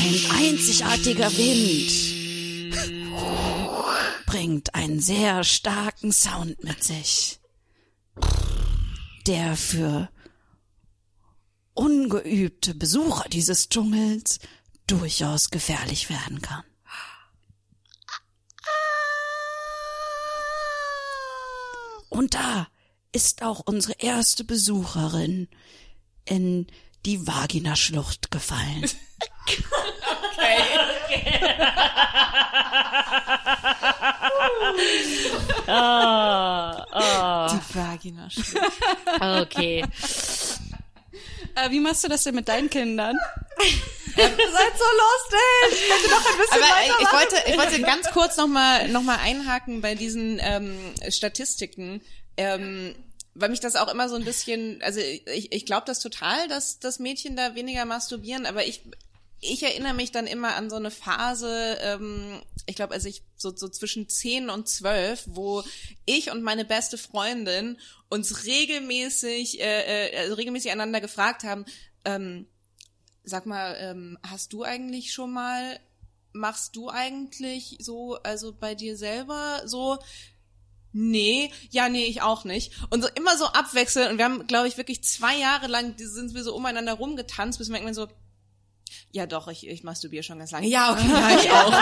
Ein einzigartiger Wind bringt einen sehr starken Sound mit sich, der für ungeübte Besucher dieses Dschungels durchaus gefährlich werden kann. Und da ist auch unsere erste Besucherin in die Vaginaschlucht gefallen. Die Vagina. Okay. Äh, wie machst du das denn mit deinen Kindern? Ihr seid so lustig. Ich könnte noch ein bisschen Aber weitermachen. ich wollte, ich wollte ganz kurz nochmal noch mal einhaken bei diesen ähm, Statistiken. Ähm, weil mich das auch immer so ein bisschen, also ich, ich glaube das total, dass, dass Mädchen da weniger masturbieren, aber ich, ich erinnere mich dann immer an so eine Phase, ähm, ich glaube, als ich so, so zwischen 10 und 12, wo ich und meine beste Freundin uns regelmäßig, äh, äh, also regelmäßig einander gefragt haben, ähm, sag mal, ähm, hast du eigentlich schon mal, machst du eigentlich so, also bei dir selber so, nee, ja, nee, ich auch nicht. Und so immer so abwechseln und wir haben, glaube ich, wirklich zwei Jahre lang sind wir so umeinander rumgetanzt, bis wir irgendwann so, ja doch, ich, ich masturbiere schon ganz lange. Ja, okay, ja, ich auch.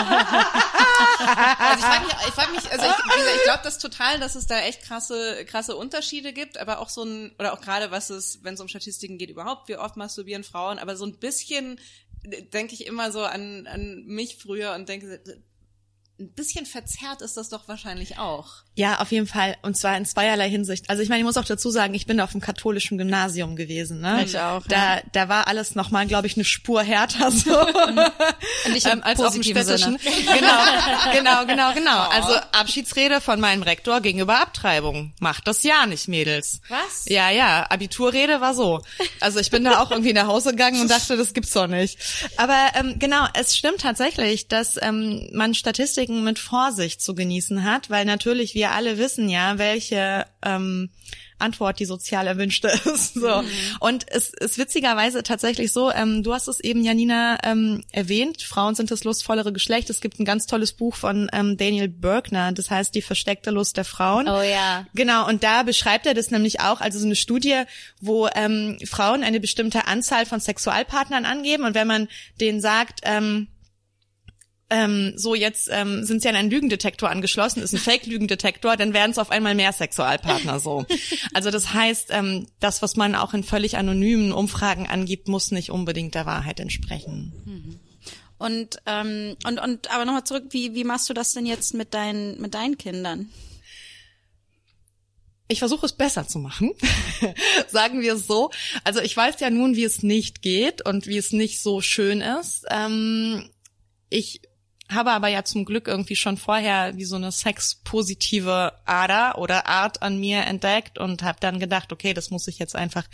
also ich frage mich, ich frag mich, also ich, ich glaube das total, dass es da echt krasse, krasse Unterschiede gibt, aber auch so ein, oder auch gerade was es, wenn es um Statistiken geht überhaupt, wie oft masturbieren Frauen, aber so ein bisschen denke ich immer so an, an mich früher und denke, ein bisschen verzerrt ist das doch wahrscheinlich auch. Ja, auf jeden Fall. Und zwar in zweierlei Hinsicht. Also ich meine, ich muss auch dazu sagen, ich bin auf dem katholischen Gymnasium gewesen. Ne? Ich auch, Da, da war alles nochmal, glaube ich, eine Spur härter so. Und ich im ähm, als auf dem städtischen. Sinne. Genau, genau, genau, genau. Also Abschiedsrede von meinem Rektor gegenüber Abtreibung. Macht das ja nicht, Mädels. Was? Ja, ja. Abiturrede war so. Also ich bin da auch irgendwie nach Hause gegangen und dachte, das gibt's doch nicht. Aber ähm, genau, es stimmt tatsächlich, dass ähm, man Statistiken mit Vorsicht zu genießen hat, weil natürlich wir alle wissen ja, welche ähm, Antwort die sozial erwünschte ist. So. Und es ist witzigerweise tatsächlich so, ähm, du hast es eben, Janina, ähm, erwähnt, Frauen sind das lustvollere Geschlecht. Es gibt ein ganz tolles Buch von ähm, Daniel Bergner, das heißt Die versteckte Lust der Frauen. Oh ja. Genau, und da beschreibt er das nämlich auch, also so eine Studie, wo ähm, Frauen eine bestimmte Anzahl von Sexualpartnern angeben und wenn man denen sagt, ähm, ähm, so jetzt ähm, sind sie an einen Lügendetektor angeschlossen, ist ein Fake-Lügendetektor, dann werden es auf einmal mehr Sexualpartner so. Also das heißt, ähm, das, was man auch in völlig anonymen Umfragen angibt, muss nicht unbedingt der Wahrheit entsprechen. Und, ähm, und, und aber nochmal zurück, wie, wie machst du das denn jetzt mit deinen, mit deinen Kindern? Ich versuche es besser zu machen, sagen wir es so. Also ich weiß ja nun, wie es nicht geht und wie es nicht so schön ist. Ähm, ich habe aber ja zum Glück irgendwie schon vorher wie so eine sexpositive Ader oder Art an mir entdeckt und habe dann gedacht, okay, das muss ich jetzt einfach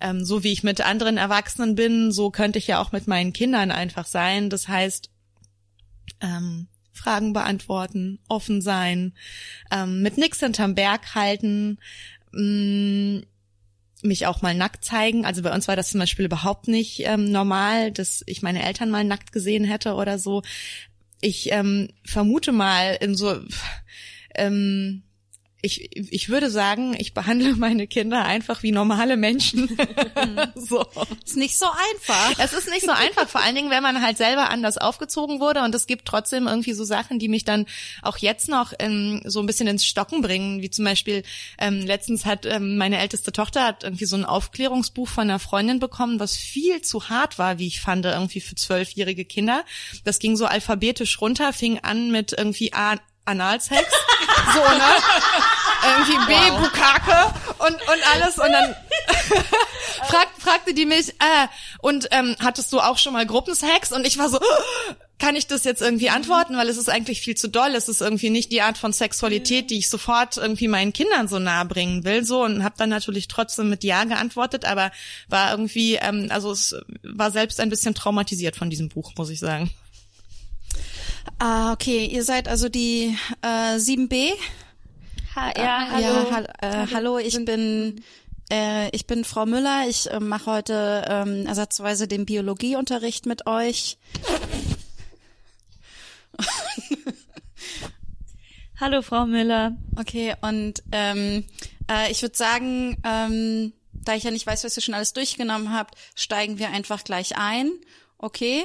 ähm, so wie ich mit anderen Erwachsenen bin, so könnte ich ja auch mit meinen Kindern einfach sein. Das heißt, ähm, Fragen beantworten, offen sein, ähm, mit nix hinterm Berg halten, mh, mich auch mal nackt zeigen. Also bei uns war das zum Beispiel überhaupt nicht ähm, normal, dass ich meine Eltern mal nackt gesehen hätte oder so. Ich ähm, vermute mal in so ähm, ich, ich würde sagen, ich behandle meine Kinder einfach wie normale Menschen. so. Ist nicht so einfach. Es ist nicht so einfach, vor allen Dingen, wenn man halt selber anders aufgezogen wurde und es gibt trotzdem irgendwie so Sachen, die mich dann auch jetzt noch ähm, so ein bisschen ins Stocken bringen, wie zum Beispiel ähm, letztens hat ähm, meine älteste Tochter hat irgendwie so ein Aufklärungsbuch von einer Freundin bekommen, was viel zu hart war, wie ich fand, irgendwie für zwölfjährige Kinder. Das ging so alphabetisch runter, fing an mit irgendwie A Analsex, so, ne? Irgendwie B, Bukake und, und alles und dann fragt, fragte die mich, äh, und ähm, hattest du auch schon mal Gruppensex? Und ich war so, kann ich das jetzt irgendwie antworten, weil es ist eigentlich viel zu doll. Es ist irgendwie nicht die Art von Sexualität, die ich sofort irgendwie meinen Kindern so nahe bringen will, so und habe dann natürlich trotzdem mit Ja geantwortet, aber war irgendwie, ähm, also es war selbst ein bisschen traumatisiert von diesem Buch, muss ich sagen. Ah, okay, ihr seid also die äh, 7b? Ha, ja, hallo. Ja, hall äh, hallo, ich bin äh, ich bin Frau Müller. Ich äh, mache heute ähm, ersatzweise den Biologieunterricht mit euch. Hallo, Frau Müller. Okay, und ähm, äh, ich würde sagen, ähm, da ich ja nicht weiß, was ihr schon alles durchgenommen habt, steigen wir einfach gleich ein. Okay.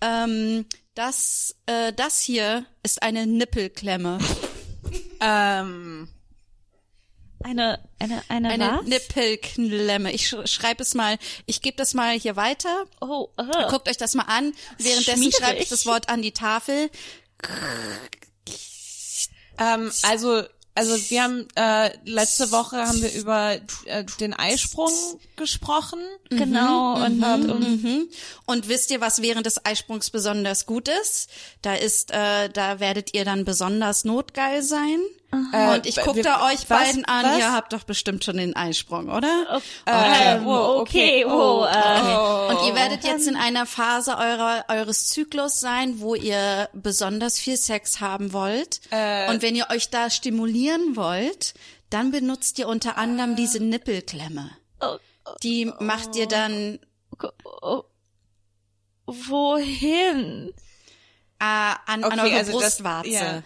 Ähm, das, äh, das hier ist eine Nippelklemme. Ähm, Eine, eine, eine, Eine was? Nippelklemme. Ich sch schreibe es mal, ich gebe das mal hier weiter. Oh, aha. Guckt euch das mal an. Währenddessen schwierig. schreibe ich das Wort an die Tafel. ähm, also, also wir haben äh, letzte Woche haben wir über äh, den Eisprung gesprochen. Genau, und, und Mhm. Und wisst ihr, was während des Eisprungs besonders gut ist? Da ist, äh, da werdet ihr dann besonders notgeil sein. Und ich Äh, guckte wir- euch was? beiden an, Was? ihr habt doch bestimmt schon den Eisprung, oder? ähm, wow, okay, okay. oh, äh, Und ihr werdet jetzt in einer Phase eurer, eures Zyklus sein, wo ihr besonders viel Sex haben wollt. Und wenn ihr euch da stimulieren wollt, dann benutzt ihr unter anderem diese Nippelklemme. Die macht ihr dann oh, wohin? äh, an, an Okay, eure also das- Brustwarze. ja.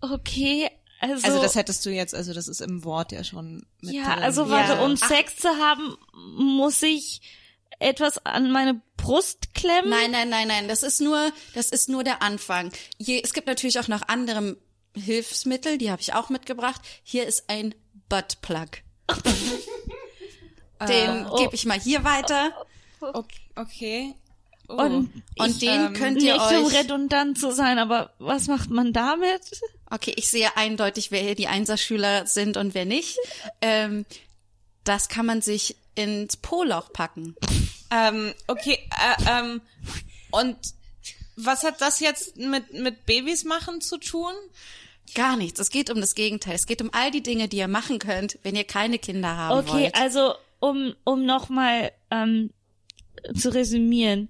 Okay, also, Also das hättest du jetzt, also das ist im Wort ja schon mit ja, drin. also warte, Ja. um Ach. Sex zu haben, muss ich etwas an meine Brust klemmen? Nein, nein, nein, nein. Das ist nur, das ist nur der Anfang. Je, es gibt natürlich auch noch andere Hilfsmittel, die habe ich auch mitgebracht. Hier ist ein Buttplug. Den oh. gebe ich mal hier weiter. okay. okay. Oh. Und Und den ähm, könnt ihr Nicht um euch. redundant zu sein, aber was macht man damit? Okay, ich sehe eindeutig, wer hier die Einserschüler sind und wer nicht. Ähm, das kann man sich ins Po-Loch packen. Ähm, okay, äh, ähm, und was hat das jetzt mit, mit Babys machen zu tun? Gar nichts. Es geht um das Gegenteil. Es geht um all die Dinge, die ihr machen könnt, wenn ihr keine Kinder haben Okay, wollt. also um um nochmal ähm, zu resümieren,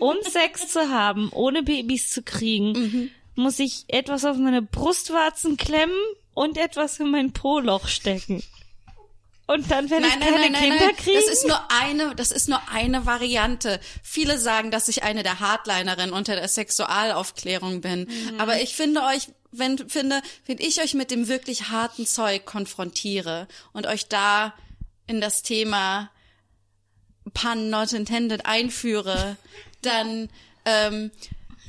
um Sex zu haben, ohne Babys zu kriegen, Mhm. muss ich etwas auf meine Brustwarzen klemmen und etwas in mein Po-Loch stecken. Und dann, wenn ich keine Kinder kriege, Das ist nur eine, das ist nur eine Variante. Viele sagen, dass ich eine der Hardlinerin unter der Sexualaufklärung bin. Mhm. Aber ich finde euch, wenn, finde, wenn ich euch mit dem wirklich harten Zeug konfrontiere und euch da in das Thema pun not intended einführe, dann, ähm,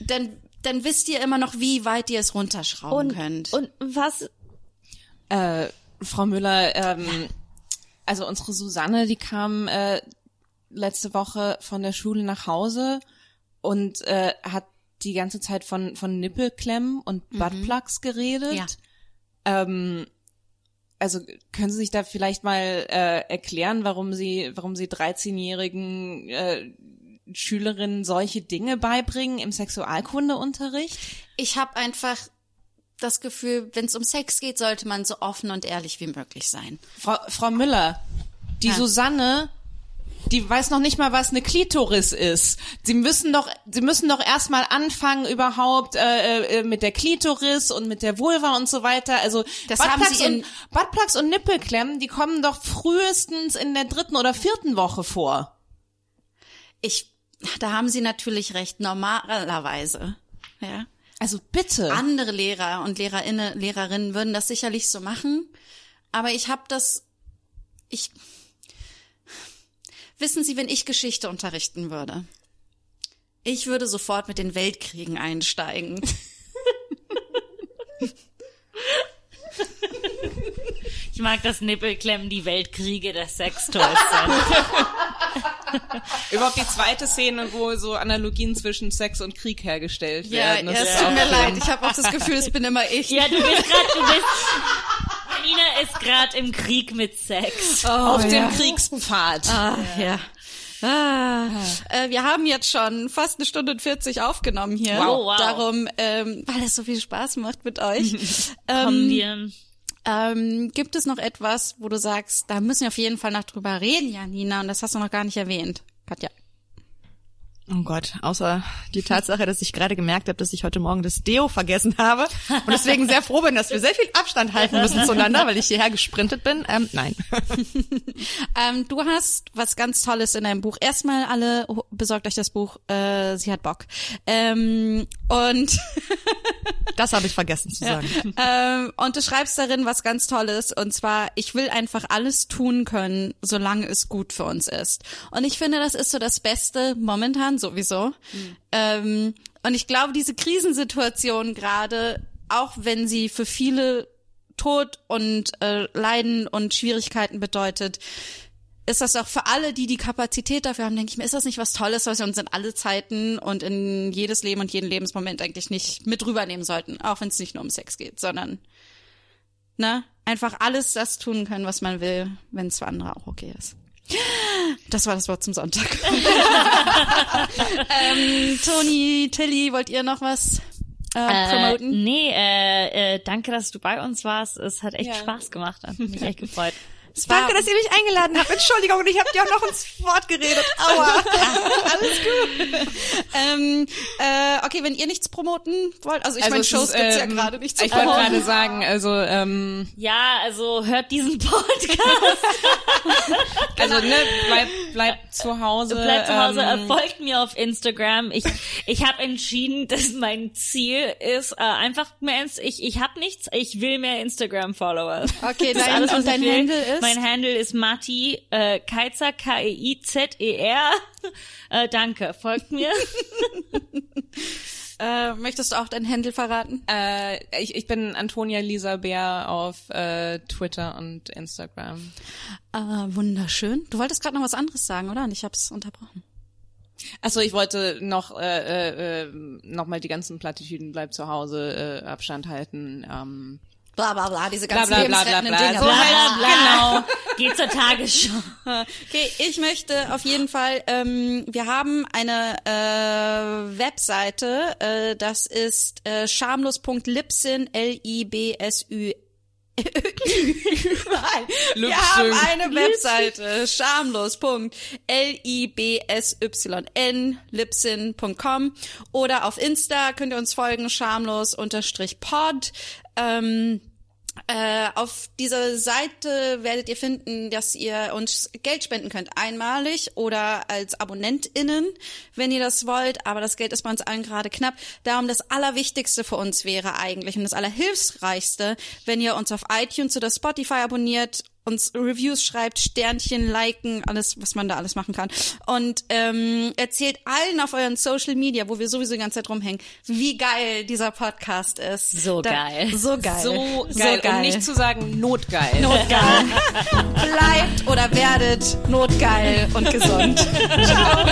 dann, dann wisst ihr immer noch, wie weit ihr es runterschrauben und, könnt. und was Äh, Frau Müller, ähm, also unsere Susanne, die kam äh, letzte Woche von der Schule nach Hause und äh, hat die ganze Zeit von von Nippelklemmen und Buttplugs geredet. Ja. Ähm, also können Sie sich da vielleicht mal äh, erklären, warum Sie, warum Sie 13-jährigen äh, Schülerinnen solche Dinge beibringen im Sexualkundeunterricht? Ich habe einfach das Gefühl, wenn es um Sex geht, sollte man so offen und ehrlich wie möglich sein. Frau, Frau Müller, die Ja. Susanne, die weiß noch nicht mal, was eine Klitoris ist. Sie müssen doch, Sie müssen doch erstmal anfangen überhaupt äh, äh, mit der Klitoris und mit der Vulva und so weiter. Also Das haben Buttplugs Sie in- und, Buttplugs und Nippelklemmen, die kommen doch frühestens in der dritten oder vierten Woche vor. Ich, da haben Sie natürlich recht, normalerweise. Ja. Also bitte. Andere Lehrer und Lehrerinnen, Lehrerinnen würden das sicherlich so machen, aber ich habe das, ich, wissen Sie, wenn ich Geschichte unterrichten würde, ich würde sofort mit den Weltkriegen einsteigen. ich mag das Nippelklemmen, die Weltkriege der Sextoys sind. Überhaupt die zweite Szene, wo so Analogien zwischen Sex und Krieg hergestellt werden. Das es ist tut mir leid, ich habe auch das Gefühl, es bin immer ich. ja, du bist gerade, du bist. Janina ist gerade im Krieg mit Sex. Auf ja. dem Kriegspfad. Ah, ja. Ah, äh, wir haben jetzt schon fast eine Stunde und 40 aufgenommen hier. Wow. Oh, wow. Darum, ähm, weil es so viel Spaß macht mit euch. Kommen ähm, wir. ähm, gibt es noch etwas, wo du sagst, da müssen wir auf jeden Fall noch drüber reden, Janina, und das hast du noch gar nicht erwähnt, Katja. Oh Gott, außer die Tatsache, dass ich gerade gemerkt habe, dass ich heute Morgen das Deo vergessen habe und deswegen sehr froh bin, dass wir sehr viel Abstand halten müssen zueinander, weil ich hierher gesprintet bin. Ähm, nein. Ähm, du hast was ganz Tolles in deinem Buch. Erstmal alle besorgt euch das Buch. Äh, sie hat Bock. Ähm, und Das habe ich vergessen zu sagen. ähm, und du schreibst darin was ganz Tolles und zwar, ich will einfach alles tun können, solange es gut für uns ist. Und ich finde, das ist so das Beste momentan sowieso. Ähm, und ich glaube, diese Krisensituation gerade, auch wenn sie für viele Tod und äh, Leiden und Schwierigkeiten bedeutet, ist das auch für alle, die die Kapazität dafür haben, denke ich mir, ist das nicht was Tolles, was wir uns in alle Zeiten und in jedes Leben und jeden Lebensmoment eigentlich nicht mit rübernehmen sollten, auch wenn es nicht nur um Sex geht, sondern ne, einfach alles das tun können, was man will, wenn es für andere auch okay ist. Das war das Wort zum Sonntag. ähm, Toni, Tilly, wollt ihr noch was äh, Äh, promoten? nee, äh, äh, danke, dass du bei uns warst. Es hat echt Ja. Spaß gemacht. Hat mich echt gefreut. Danke, dass ihr mich eingeladen habt. Entschuldigung, und ich habe dir auch noch ins Wort geredet. Aua. ähm, äh, okay, wenn ihr nichts promoten wollt, also ich meine, es Shows ist, gibt's ja ähm, gerade nicht zu Ich wollte gerade sagen, also ähm, Ja, also hört diesen Podcast. also ne, bleib, bleib zu Hause. Bleibt zu Hause, ähm, äh, folgt mir auf Instagram. Ich, ich habe entschieden, dass mein Ziel ist, äh, einfach mehr, ins, ich, ich habe nichts, ich will mehr Instagram-Follower. Okay, Das ist dein- alles, was und dein ich will. Handle ist? Mein Handle ist Matti äh, Keizer, K-E-I-Z-E-R. Äh, danke, folgt mir. Äh, möchtest du auch dein Handle verraten? Äh, ich, ich bin Antonia Lisa Bär auf äh, Twitter und Instagram. Äh, wunderschön. Du wolltest gerade noch was anderes sagen, oder? Und ich hab's unterbrochen. Achso, ich wollte noch äh, äh, äh, noch mal die ganzen Plattitüden bleib zu Hause, äh, Abstand halten. Ähm, Bla bla bla, diese bla ganzen bla bla bla lebensrettenden bla. Dinge. So halt, genau. Geht zur Tagesschau. Okay, ich möchte auf jeden Fall, ähm, wir haben eine äh, Webseite, äh, das ist äh, schamlos.lipsin, L-I-B-S-U Überall. Wir haben eine Webseite, schamlos.libsyn, lipsin.com oder auf Insta könnt ihr uns folgen, schamlos-pod. Ähm, äh, auf dieser Seite werdet ihr finden, dass ihr uns Geld spenden könnt, einmalig oder als AbonnentInnen, wenn ihr das wollt. Aber das Geld ist bei uns allen gerade knapp. Darum das Allerwichtigste für uns wäre eigentlich und das Allerhilfsreichste, wenn ihr uns auf iTunes oder Spotify abonniert uns Reviews schreibt, Sternchen, liken, alles, was man da alles machen kann. Und ähm, erzählt allen auf euren Social Media, wo wir sowieso die ganze Zeit rumhängen, wie geil dieser Podcast ist. So geil. So geil. So geil. Um nicht zu sagen notgeil. Notgeil. Bleibt oder werdet notgeil und gesund. Ciao.